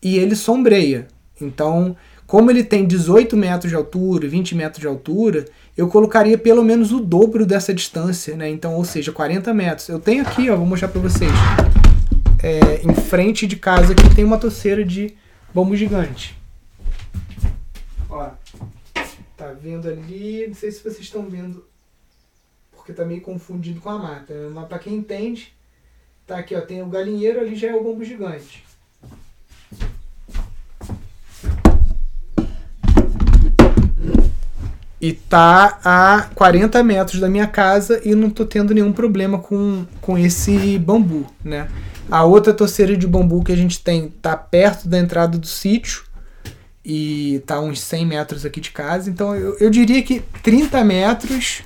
e ele sombreia. Então, como ele tem 18 metros de altura, 20 metros de altura, eu colocaria pelo menos o dobro dessa distância, né? Então, ou seja, 40 metros. Eu tenho aqui, ó, vou mostrar para vocês. É, em frente de casa aqui tem uma toceira de bambu gigante. Ó, Tá vendo ali, não sei se vocês estão vendo, porque tá meio confundido com a mata. Mas para quem entende, tá aqui, ó, tem o galinheiro, ali já é o bombo gigante. E tá a 40 metros da minha casa e não tô tendo nenhum problema com, com esse bambu, né? A outra torceira de bambu que a gente tem tá perto da entrada do sítio e tá uns 100 metros aqui de casa. Então eu, eu diria que 30 metros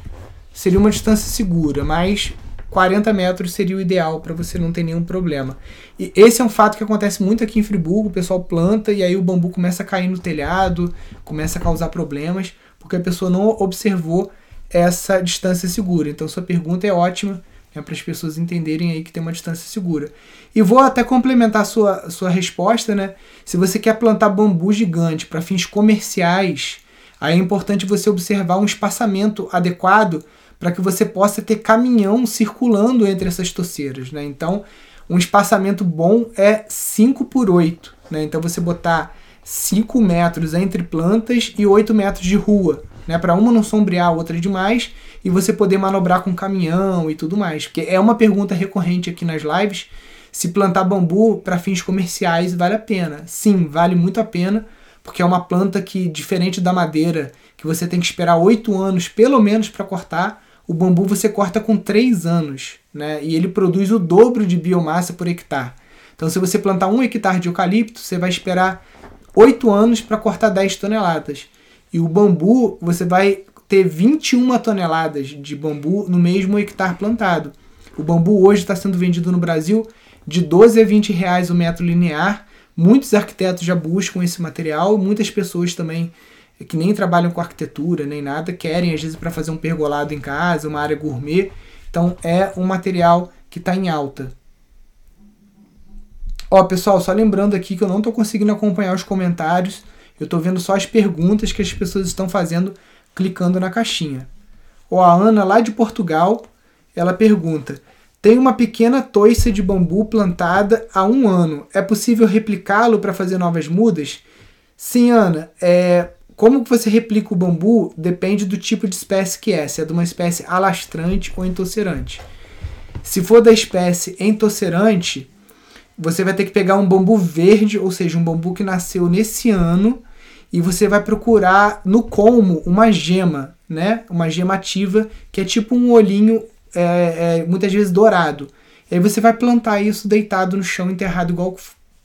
seria uma distância segura, mas 40 metros seria o ideal para você não ter nenhum problema. E esse é um fato que acontece muito aqui em Friburgo, o pessoal planta e aí o bambu começa a cair no telhado, começa a causar problemas, porque a pessoa não observou essa distância segura. Então sua pergunta é ótima é para as pessoas entenderem aí que tem uma distância segura. E vou até complementar sua, sua resposta, né? Se você quer plantar bambu gigante para fins comerciais, aí é importante você observar um espaçamento adequado para que você possa ter caminhão circulando entre essas toceiras. Né? Então, um espaçamento bom é 5 por 8. Né? Então, você botar 5 metros entre plantas e 8 metros de rua. Né? Para uma não sombrear a outra demais e você poder manobrar com caminhão e tudo mais. Porque é uma pergunta recorrente aqui nas lives se plantar bambu para fins comerciais vale a pena. Sim, vale muito a pena, porque é uma planta que, diferente da madeira, que você tem que esperar oito anos pelo menos para cortar, o bambu você corta com três anos, né? E ele produz o dobro de biomassa por hectare. Então, se você plantar um hectare de eucalipto, você vai esperar oito anos para cortar 10 toneladas. E o bambu, você vai ter 21 toneladas de bambu no mesmo hectare plantado. O bambu hoje está sendo vendido no Brasil de 12 a 20 reais o metro linear. Muitos arquitetos já buscam esse material, muitas pessoas também que nem trabalham com arquitetura nem nada querem às vezes para fazer um pergolado em casa, uma área gourmet. Então é um material que está em alta. Ó, pessoal, só lembrando aqui que eu não estou conseguindo acompanhar os comentários. Eu estou vendo só as perguntas que as pessoas estão fazendo clicando na caixinha. Ó, a Ana lá de Portugal, ela pergunta: tem uma pequena toiça de bambu plantada há um ano. É possível replicá-lo para fazer novas mudas? Sim, Ana. É, como você replica o bambu depende do tipo de espécie que é, se é de uma espécie alastrante ou entocerante. Se for da espécie entocerante, você vai ter que pegar um bambu verde, ou seja, um bambu que nasceu nesse ano, e você vai procurar no colmo uma gema, né? Uma gema ativa, que é tipo um olhinho é, é, muitas vezes dourado. E aí você vai plantar isso deitado no chão, enterrado, igual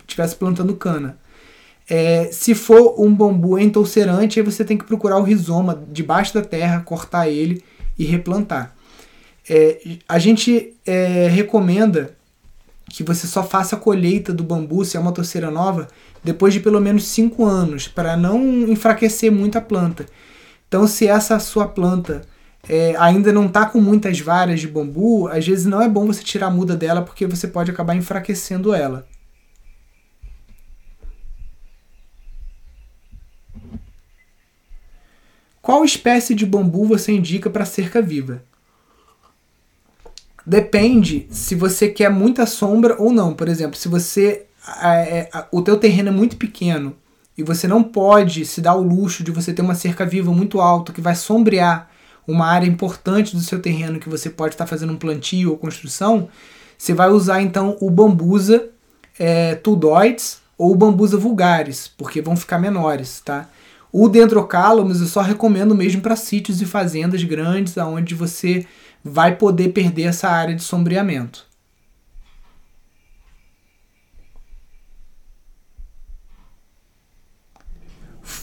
estivesse plantando cana. É, se for um bambu entolcerante, aí você tem que procurar o rizoma debaixo da terra, cortar ele e replantar. É, a gente é, recomenda que você só faça a colheita do bambu, se é uma torceira nova, depois de pelo menos 5 anos, para não enfraquecer muito a planta. Então, se essa sua planta é, ainda não está com muitas varas de bambu, às vezes não é bom você tirar a muda dela porque você pode acabar enfraquecendo ela. Qual espécie de bambu você indica para cerca viva? Depende se você quer muita sombra ou não. Por exemplo, se você é, o teu terreno é muito pequeno e você não pode se dar o luxo de você ter uma cerca viva muito alta que vai sombrear uma área importante do seu terreno que você pode estar fazendo um plantio ou construção, você vai usar então o bambusa é, tudoides ou o bambusa vulgaris, porque vão ficar menores, tá? O dendrocalamus eu só recomendo mesmo para sítios e fazendas grandes, aonde você vai poder perder essa área de sombreamento.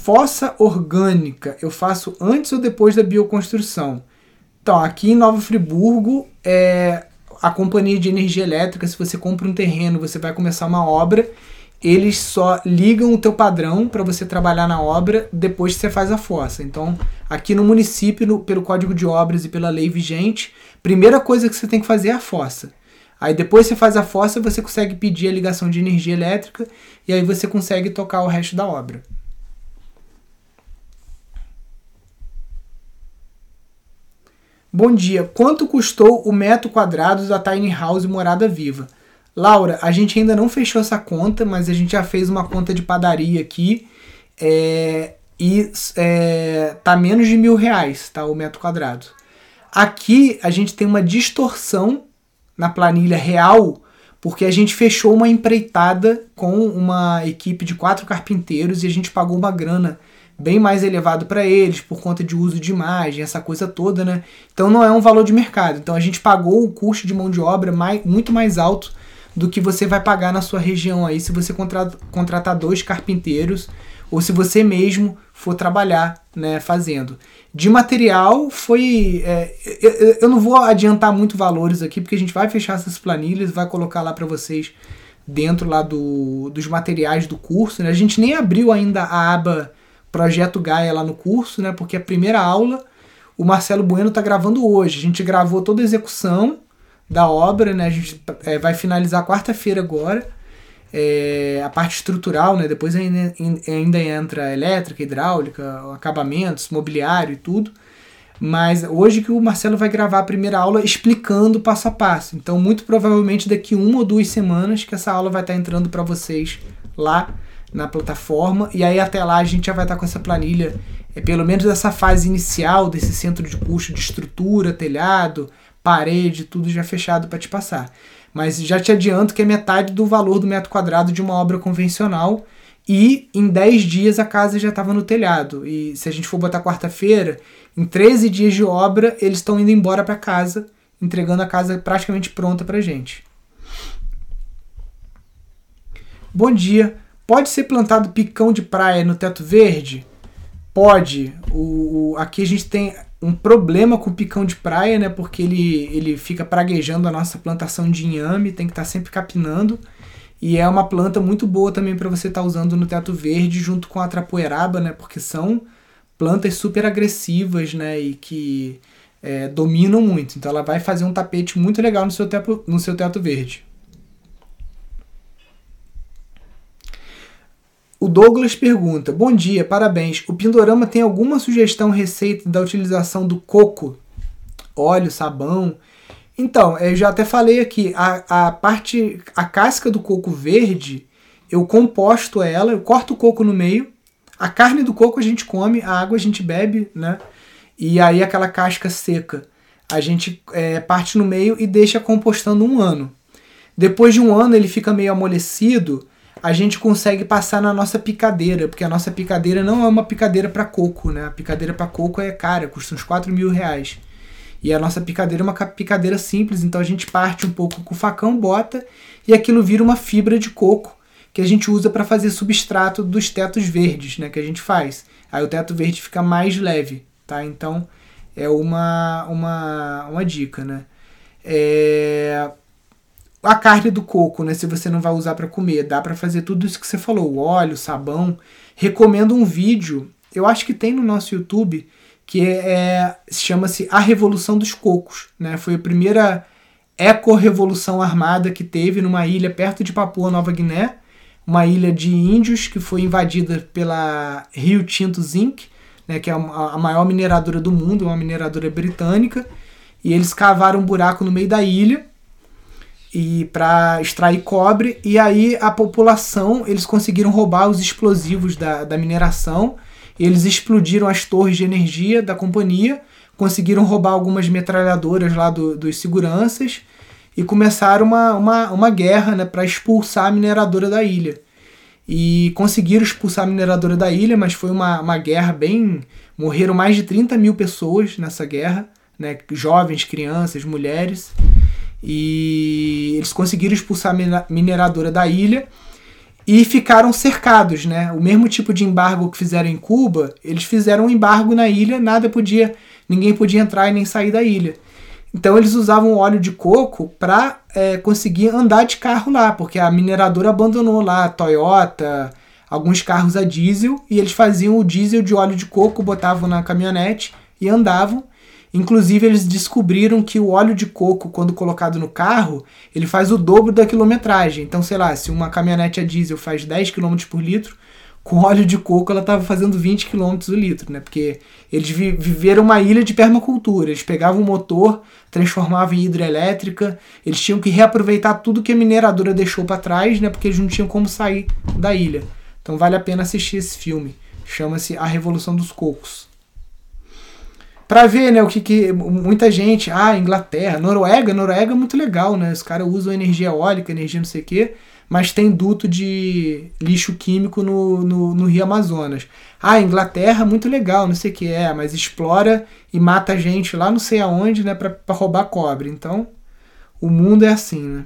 fossa orgânica eu faço antes ou depois da bioconstrução? Então, aqui em Nova Friburgo, é, a companhia de energia elétrica, se você compra um terreno, você vai começar uma obra, eles só ligam o teu padrão para você trabalhar na obra depois que você faz a fossa. Então, aqui no município, no, pelo Código de Obras e pela lei vigente, primeira coisa que você tem que fazer é a fossa. Aí depois você faz a fossa, você consegue pedir a ligação de energia elétrica e aí você consegue tocar o resto da obra. Bom dia, quanto custou o metro quadrado da Tiny House Morada Viva? Laura, a gente ainda não fechou essa conta, mas a gente já fez uma conta de padaria aqui é, e é, tá menos de mil reais, tá? O metro quadrado. Aqui a gente tem uma distorção na planilha real, porque a gente fechou uma empreitada com uma equipe de quatro carpinteiros e a gente pagou uma grana bem mais elevado para eles por conta de uso de imagem, essa coisa toda, né? Então não é um valor de mercado. Então a gente pagou o custo de mão de obra mais, muito mais alto do que você vai pagar na sua região aí se você contratar dois carpinteiros ou se você mesmo for trabalhar, né, fazendo. De material foi, é, eu, eu não vou adiantar muito valores aqui porque a gente vai fechar essas planilhas, vai colocar lá para vocês dentro lá do, dos materiais do curso. Né? A gente nem abriu ainda a aba Projeto Gaia lá no curso, né? Porque a primeira aula o Marcelo Bueno está gravando hoje. A gente gravou toda a execução da obra, né? A gente é, vai finalizar quarta-feira agora. É, a parte estrutural, né? Depois ainda, ainda entra elétrica, hidráulica, acabamentos, mobiliário e tudo. Mas hoje que o Marcelo vai gravar a primeira aula explicando passo a passo. Então, muito provavelmente daqui uma ou duas semanas que essa aula vai estar entrando para vocês lá na plataforma. E aí até lá a gente já vai estar com essa planilha, é pelo menos essa fase inicial desse centro de custo de estrutura, telhado, parede, tudo já fechado para te passar. Mas já te adianto que é metade do valor do metro quadrado de uma obra convencional e em 10 dias a casa já estava no telhado. E se a gente for botar quarta-feira, em 13 dias de obra, eles estão indo embora para casa, entregando a casa praticamente pronta para gente. Bom dia. Pode ser plantado picão de praia no teto verde? Pode. O, o, aqui a gente tem um problema com o picão de praia, né? Porque ele, ele fica praguejando a nossa plantação de inhame, tem que estar tá sempre capinando. E é uma planta muito boa também para você estar tá usando no teto verde junto com a trapoeraba, né? Porque são plantas super agressivas, né? E que é, dominam muito. Então ela vai fazer um tapete muito legal no seu teto, no seu teto verde. O Douglas pergunta: Bom dia, parabéns. O Pindorama tem alguma sugestão receita da utilização do coco, óleo, sabão então, eu já até falei aqui, a, a parte, a casca do coco verde, eu composto ela, eu corto o coco no meio, a carne do coco a gente come, a água a gente bebe, né? E aí aquela casca seca a gente é, parte no meio e deixa compostando um ano. Depois de um ano ele fica meio amolecido, a gente consegue passar na nossa picadeira, porque a nossa picadeira não é uma picadeira para coco, né? A picadeira para coco é cara, custa uns 4 mil reais. E a nossa picadeira é uma picadeira simples, então a gente parte um pouco com o facão, bota e aquilo vira uma fibra de coco que a gente usa para fazer substrato dos tetos verdes, né, que a gente faz. Aí o teto verde fica mais leve, tá? Então é uma uma, uma dica, né? É... A carne do coco, né? Se você não vai usar para comer, dá para fazer tudo isso que você falou, óleo, sabão. Recomendo um vídeo, eu acho que tem no nosso YouTube, que é, chama-se A Revolução dos Cocos. Né? Foi a primeira eco-revolução armada que teve numa ilha perto de Papua Nova Guiné, uma ilha de índios que foi invadida pela Rio Tinto Zinc, né, que é a maior mineradora do mundo, uma mineradora britânica, e eles cavaram um buraco no meio da ilha e para extrair cobre, e aí a população, eles conseguiram roubar os explosivos da, da mineração eles explodiram as torres de energia da companhia, conseguiram roubar algumas metralhadoras lá do, dos seguranças e começaram uma, uma, uma guerra né, para expulsar a mineradora da ilha. E conseguiram expulsar a mineradora da ilha, mas foi uma, uma guerra bem. Morreram mais de 30 mil pessoas nessa guerra, né, jovens, crianças, mulheres. E eles conseguiram expulsar a mineradora da ilha e ficaram cercados, né? O mesmo tipo de embargo que fizeram em Cuba, eles fizeram um embargo na ilha, nada podia, ninguém podia entrar e nem sair da ilha. Então eles usavam óleo de coco para é, conseguir andar de carro lá, porque a mineradora abandonou lá a Toyota, alguns carros a diesel, e eles faziam o diesel de óleo de coco, botavam na caminhonete e andavam. Inclusive, eles descobriram que o óleo de coco, quando colocado no carro, ele faz o dobro da quilometragem. Então, sei lá, se uma caminhonete a diesel faz 10 km por litro, com óleo de coco ela estava fazendo 20 km o litro, né? Porque eles vi viveram uma ilha de permacultura. Eles pegavam o motor, transformavam em hidrelétrica, eles tinham que reaproveitar tudo que a mineradora deixou para trás, né? Porque eles não tinham como sair da ilha. Então vale a pena assistir esse filme. Chama-se A Revolução dos Cocos para ver, né, o que, que muita gente, ah, Inglaterra, Noruega, Noruega é muito legal, né? Os caras usam energia eólica, energia não sei o quê, mas tem duto de lixo químico no, no, no Rio Amazonas. Ah, Inglaterra, muito legal, não sei o que é, mas explora e mata gente lá não sei aonde, né, para roubar cobre. Então, o mundo é assim, né?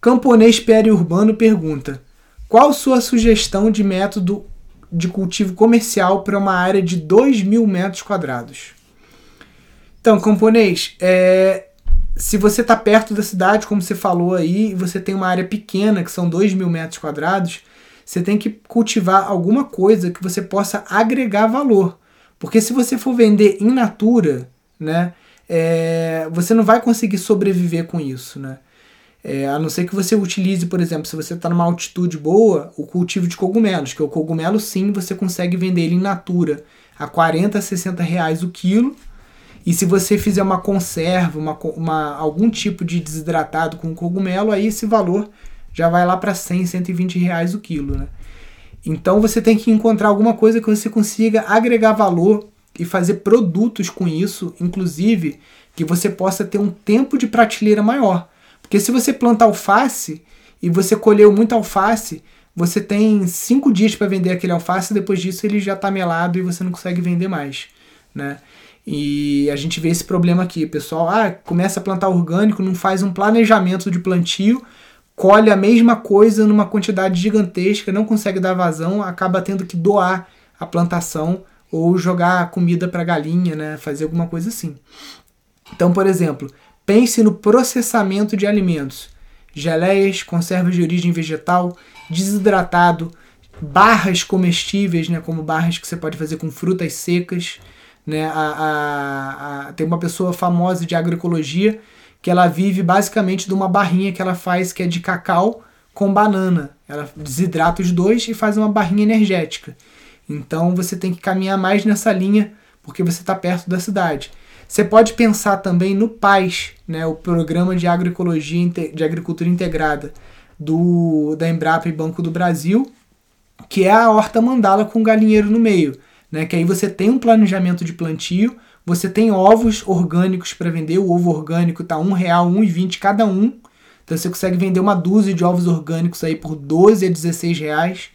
Camponês periurbano pergunta: qual sua sugestão de método de cultivo comercial para uma área de 2 mil metros quadrados. Então, camponês, é, se você está perto da cidade, como você falou aí, e você tem uma área pequena, que são 2 mil metros quadrados, você tem que cultivar alguma coisa que você possa agregar valor. Porque se você for vender in natura, né, é, você não vai conseguir sobreviver com isso. Né? É, a não ser que você utilize, por exemplo, se você está numa altitude boa, o cultivo de cogumelos, que o cogumelo sim você consegue vender ele in natura a 40, 60 reais o quilo. E se você fizer uma conserva, uma, uma, algum tipo de desidratado com cogumelo, aí esse valor já vai lá para 100, 120 reais o quilo. Né? Então você tem que encontrar alguma coisa que você consiga agregar valor e fazer produtos com isso, inclusive que você possa ter um tempo de prateleira maior. Porque se você planta alface e você colheu muita alface, você tem cinco dias para vender aquele alface, depois disso ele já está melado e você não consegue vender mais, né? E a gente vê esse problema aqui, pessoal, ah, começa a plantar orgânico, não faz um planejamento de plantio, colhe a mesma coisa numa quantidade gigantesca, não consegue dar vazão, acaba tendo que doar a plantação ou jogar comida para galinha, né, fazer alguma coisa assim. Então, por exemplo, pense no processamento de alimentos, geleias, conservas de origem vegetal, desidratado, barras comestíveis, né, como barras que você pode fazer com frutas secas. Né, a, a, a, tem uma pessoa famosa de agroecologia que ela vive basicamente de uma barrinha que ela faz que é de cacau com banana. Ela desidrata os dois e faz uma barrinha energética. Então você tem que caminhar mais nessa linha porque você está perto da cidade. Você pode pensar também no PAIS, né, o Programa de Agroecologia de Agricultura Integrada, do da Embrapa e Banco do Brasil, que é a horta mandala com galinheiro no meio, né? Que aí você tem um planejamento de plantio, você tem ovos orgânicos para vender, o ovo orgânico tá um real, um e vinte cada um. Então você consegue vender uma dúzia de ovos orgânicos aí por 12 a 16 reais.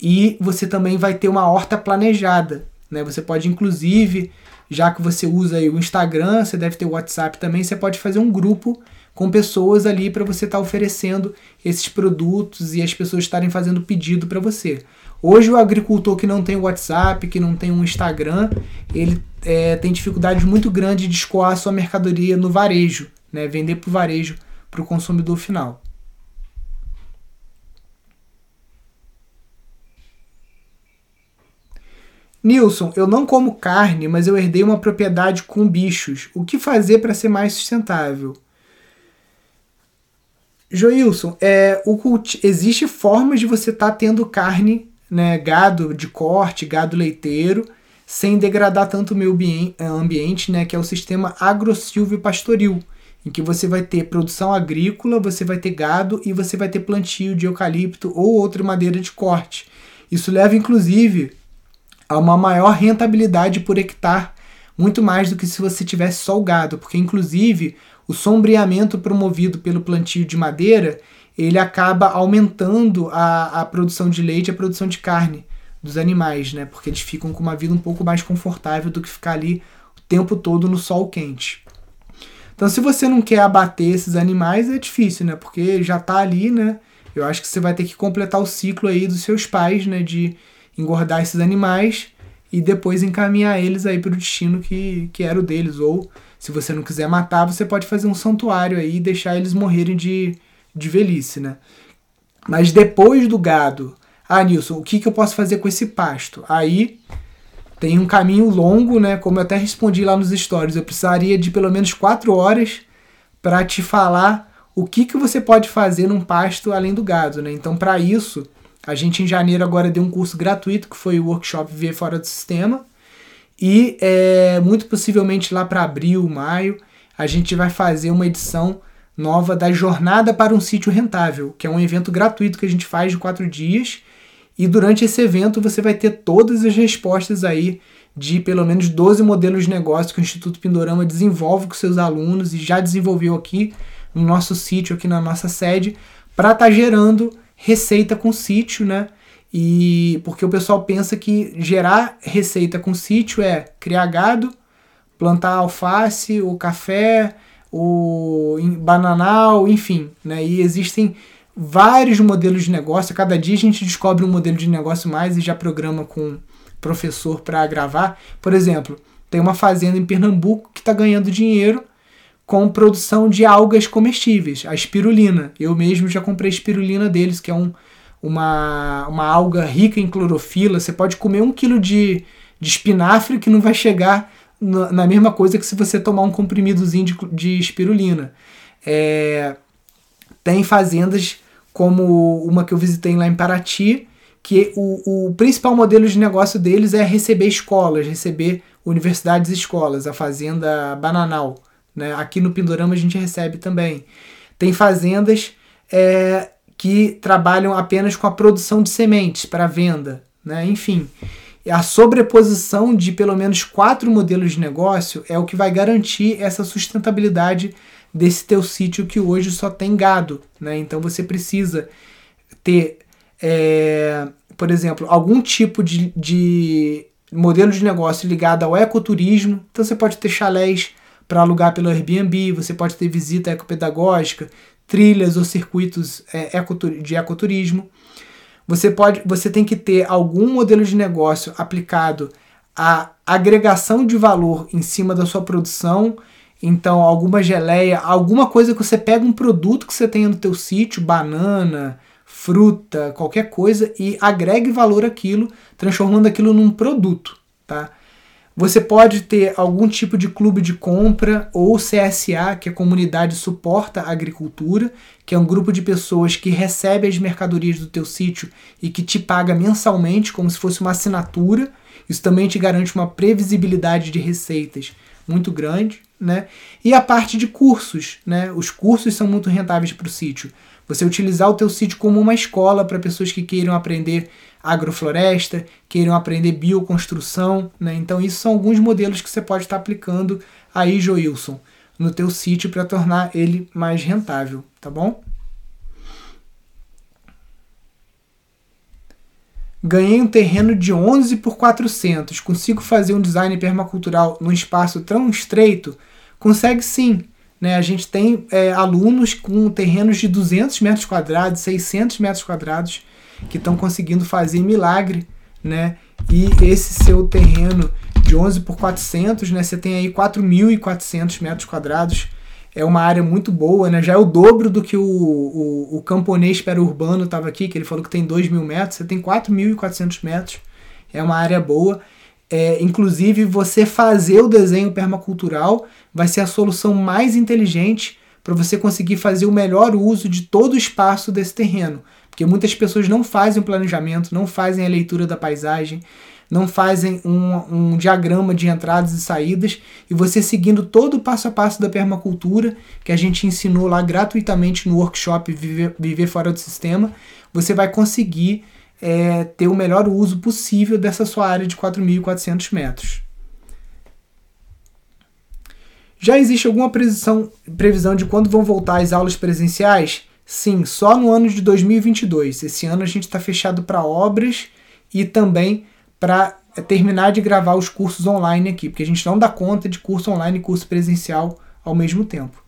E você também vai ter uma horta planejada, né? Você pode inclusive, já que você usa o Instagram, você deve ter o WhatsApp também, você pode fazer um grupo com pessoas ali para você estar tá oferecendo esses produtos e as pessoas estarem fazendo pedido para você. Hoje o agricultor que não tem WhatsApp, que não tem um Instagram, ele é, tem dificuldade muito grande de escoar sua mercadoria no varejo, né? vender para o varejo, para o consumidor final. Nilson, eu não como carne, mas eu herdei uma propriedade com bichos. O que fazer para ser mais sustentável? Joilson, é, culti existe formas de você estar tá tendo carne, né, gado de corte, gado leiteiro, sem degradar tanto o meio ambiente, né, que é o sistema agro-silvio pastoril, em que você vai ter produção agrícola, você vai ter gado e você vai ter plantio de eucalipto ou outra madeira de corte. Isso leva, inclusive, a uma maior rentabilidade por hectare, muito mais do que se você tivesse só o gado, porque, inclusive, o sombreamento promovido pelo plantio de madeira ele acaba aumentando a, a produção de leite e a produção de carne dos animais, né? Porque eles ficam com uma vida um pouco mais confortável do que ficar ali o tempo todo no sol quente. Então, se você não quer abater esses animais, é difícil, né? Porque já tá ali, né? Eu acho que você vai ter que completar o ciclo aí dos seus pais, né? De engordar esses animais e depois encaminhar eles aí para o destino que, que era o deles, ou se você não quiser matar, você pode fazer um santuário aí e deixar eles morrerem de, de velhice, né? Mas depois do gado, ah, Nilson, o que, que eu posso fazer com esse pasto? Aí tem um caminho longo, né? Como eu até respondi lá nos stories, eu precisaria de pelo menos quatro horas para te falar o que, que você pode fazer num pasto além do gado, né? Então, para isso, a gente em janeiro agora deu um curso gratuito que foi o workshop Viver Fora do Sistema. E é, muito possivelmente lá para abril, maio, a gente vai fazer uma edição nova da Jornada para um Sítio Rentável, que é um evento gratuito que a gente faz de quatro dias. E durante esse evento você vai ter todas as respostas aí de pelo menos 12 modelos de negócio que o Instituto Pindorama desenvolve com seus alunos e já desenvolveu aqui no nosso sítio, aqui na nossa sede, para estar tá gerando receita com sítio, né? E porque o pessoal pensa que gerar receita com sítio é criar gado, plantar alface, o café, o bananal, enfim, né? E existem vários modelos de negócio. Cada dia a gente descobre um modelo de negócio mais e já programa com professor para gravar. Por exemplo, tem uma fazenda em Pernambuco que está ganhando dinheiro com produção de algas comestíveis, a espirulina. Eu mesmo já comprei espirulina deles, que é um, uma, uma alga rica em clorofila. Você pode comer um quilo de, de espinafre que não vai chegar na, na mesma coisa que se você tomar um comprimidozinho de, de espirulina. É, Tem fazendas como uma que eu visitei lá em Paraty, que o, o principal modelo de negócio deles é receber escolas, receber universidades e escolas, a Fazenda Bananal. Né? Aqui no Pindorama a gente recebe também. Tem fazendas é, que trabalham apenas com a produção de sementes para venda. Né? Enfim, a sobreposição de pelo menos quatro modelos de negócio é o que vai garantir essa sustentabilidade desse teu sítio que hoje só tem gado. Né? Então você precisa ter, é, por exemplo, algum tipo de, de modelo de negócio ligado ao ecoturismo. Então você pode ter chalés para alugar pelo Airbnb, você pode ter visita ecopedagógica, trilhas ou circuitos é, de ecoturismo. Você pode, você tem que ter algum modelo de negócio aplicado à agregação de valor em cima da sua produção. Então, alguma geleia, alguma coisa que você pega um produto que você tenha no teu sítio, banana, fruta, qualquer coisa e agregue valor àquilo, transformando aquilo num produto, tá? Você pode ter algum tipo de clube de compra ou CSA, que é a Comunidade Suporta a Agricultura, que é um grupo de pessoas que recebe as mercadorias do teu sítio e que te paga mensalmente, como se fosse uma assinatura. Isso também te garante uma previsibilidade de receitas muito grande, né? E a parte de cursos, né? Os cursos são muito rentáveis para o sítio. Você utilizar o teu sítio como uma escola para pessoas que queiram aprender agrofloresta, queiram aprender bioconstrução, né? Então isso são alguns modelos que você pode estar aplicando aí, Joilson, no teu sítio para tornar ele mais rentável, tá bom? Ganhei um terreno de 11 por 400. Consigo fazer um design permacultural num espaço tão estreito? Consegue sim. Né? A gente tem é, alunos com terrenos de 200 metros quadrados, 600 metros quadrados, que estão conseguindo fazer milagre, né? E esse seu terreno de 11 por 400, né? Você tem aí 4.400 metros quadrados. É uma área muito boa, né? Já é o dobro do que o, o, o camponês urbano estava aqui, que ele falou que tem 2 mil metros. Você tem 4.400 metros. É uma área boa. É, inclusive, você fazer o desenho permacultural vai ser a solução mais inteligente para você conseguir fazer o melhor uso de todo o espaço desse terreno. Porque muitas pessoas não fazem o planejamento, não fazem a leitura da paisagem, não fazem um, um, diagrama de entradas e saídas, e você seguindo todo o passo a passo da permacultura, que a gente ensinou lá gratuitamente no workshop Viver, Viver Fora do Sistema, você vai conseguir é, ter o melhor uso possível dessa sua área de 4.400 metros. Já existe alguma previsão, previsão de quando vão voltar as aulas presenciais? Sim, só no ano de 2022. Esse ano a gente está fechado para obras e também para é, terminar de gravar os cursos online aqui, porque a gente não dá conta de curso online e curso presencial ao mesmo tempo.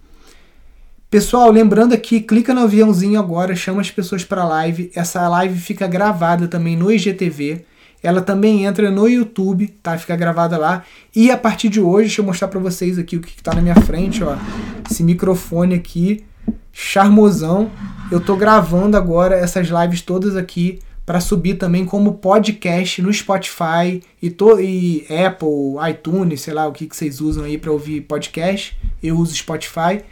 Pessoal, lembrando aqui, clica no aviãozinho agora, chama as pessoas para a live. Essa live fica gravada também no IGTV. Ela também entra no YouTube, tá? Fica gravada lá. E a partir de hoje, deixa eu mostrar para vocês aqui o que está na minha frente, ó. Esse microfone aqui charmosão. Eu tô gravando agora essas lives todas aqui para subir também como podcast no Spotify e, to e Apple, iTunes, sei lá o que, que vocês usam aí para ouvir podcast. Eu uso Spotify.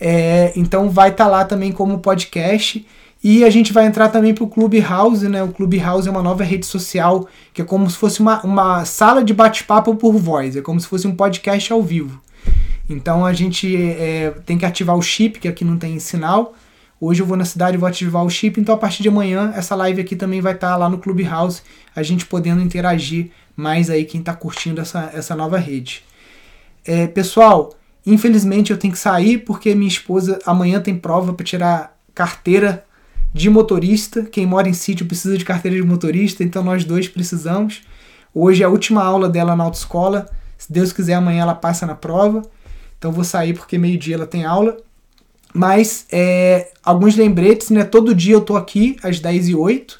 É, então vai estar tá lá também como podcast. E a gente vai entrar também para o Clubhouse, né? O Clubhouse é uma nova rede social que é como se fosse uma, uma sala de bate-papo por voz, é como se fosse um podcast ao vivo. Então a gente é, tem que ativar o chip, que aqui não tem sinal. Hoje eu vou na cidade e vou ativar o chip, então a partir de amanhã essa live aqui também vai estar tá lá no Clubhouse, a gente podendo interagir mais aí quem está curtindo essa, essa nova rede. É, pessoal, infelizmente eu tenho que sair porque minha esposa amanhã tem prova para tirar carteira de motorista. Quem mora em sítio precisa de carteira de motorista, então nós dois precisamos. Hoje é a última aula dela na autoescola. Se Deus quiser, amanhã ela passa na prova. Então vou sair porque meio-dia ela tem aula. Mas é, alguns lembretes, né? Todo dia eu tô aqui às 10 e 08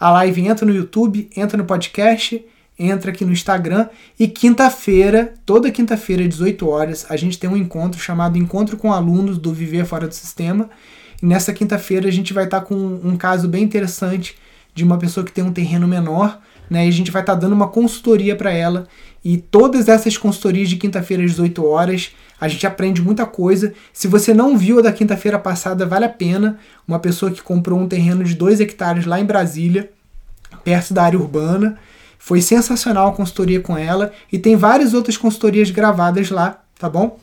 A live entra no YouTube, entra no podcast, entra aqui no Instagram. E quinta-feira, toda quinta-feira, 18 horas, a gente tem um encontro chamado Encontro com Alunos do Viver Fora do Sistema. E nessa quinta-feira a gente vai estar tá com um caso bem interessante de uma pessoa que tem um terreno menor, né? E a gente vai estar tá dando uma consultoria para ela. E todas essas consultorias de quinta-feira às 18 horas, a gente aprende muita coisa. Se você não viu a da quinta-feira passada, vale a pena. Uma pessoa que comprou um terreno de 2 hectares lá em Brasília, perto da área urbana. Foi sensacional a consultoria com ela e tem várias outras consultorias gravadas lá, tá bom?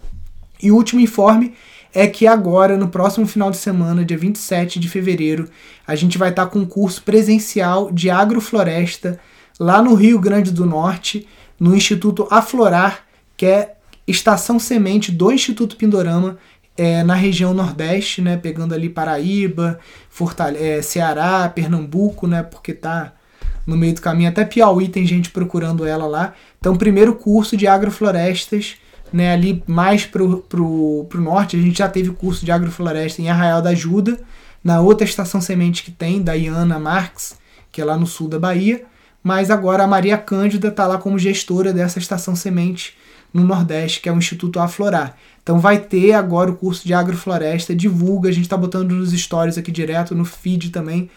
E o último informe é que agora, no próximo final de semana, dia 27 de fevereiro, a gente vai estar com um curso presencial de agrofloresta lá no Rio Grande do Norte, no Instituto Aflorar, que é estação semente do Instituto Pindorama, é, na região Nordeste, né, pegando ali Paraíba, Fortale é, Ceará, Pernambuco, né, porque tá no meio do caminho, até Piauí tem gente procurando ela lá. Então, primeiro curso de agroflorestas né, ali mais pro, pro, pro norte, a gente já teve curso de agrofloresta em Arraial da Ajuda, na outra estação semente que tem, da Iana Marques, que é lá no sul da Bahia, mas agora a Maria Cândida está lá como gestora dessa estação semente no Nordeste, que é o Instituto Aflorar. Então vai ter agora o curso de agrofloresta, divulga, a gente está botando nos stories aqui direto, no feed também.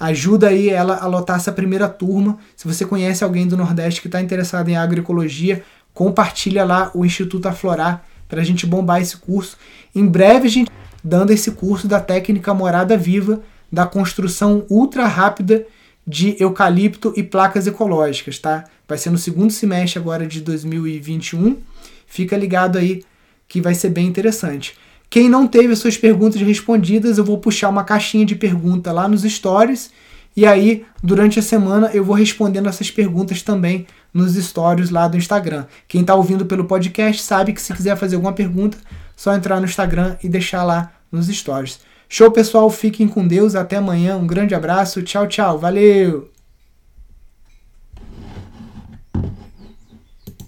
Ajuda aí ela a lotar essa primeira turma. Se você conhece alguém do Nordeste que está interessado em agroecologia, compartilha lá o Instituto Aflorar para a gente bombar esse curso. Em breve a gente dando esse curso da técnica morada viva da construção ultra rápida de eucalipto e placas ecológicas, tá? Vai ser no segundo semestre agora de 2021. Fica ligado aí que vai ser bem interessante. Quem não teve as suas perguntas respondidas, eu vou puxar uma caixinha de pergunta lá nos stories e aí durante a semana eu vou respondendo essas perguntas também nos stories lá do Instagram. Quem está ouvindo pelo podcast sabe que se quiser fazer alguma pergunta, só entrar no Instagram e deixar lá nos stories. Show, pessoal. Fiquem com Deus. Até amanhã. Um grande abraço. Tchau, tchau. Valeu!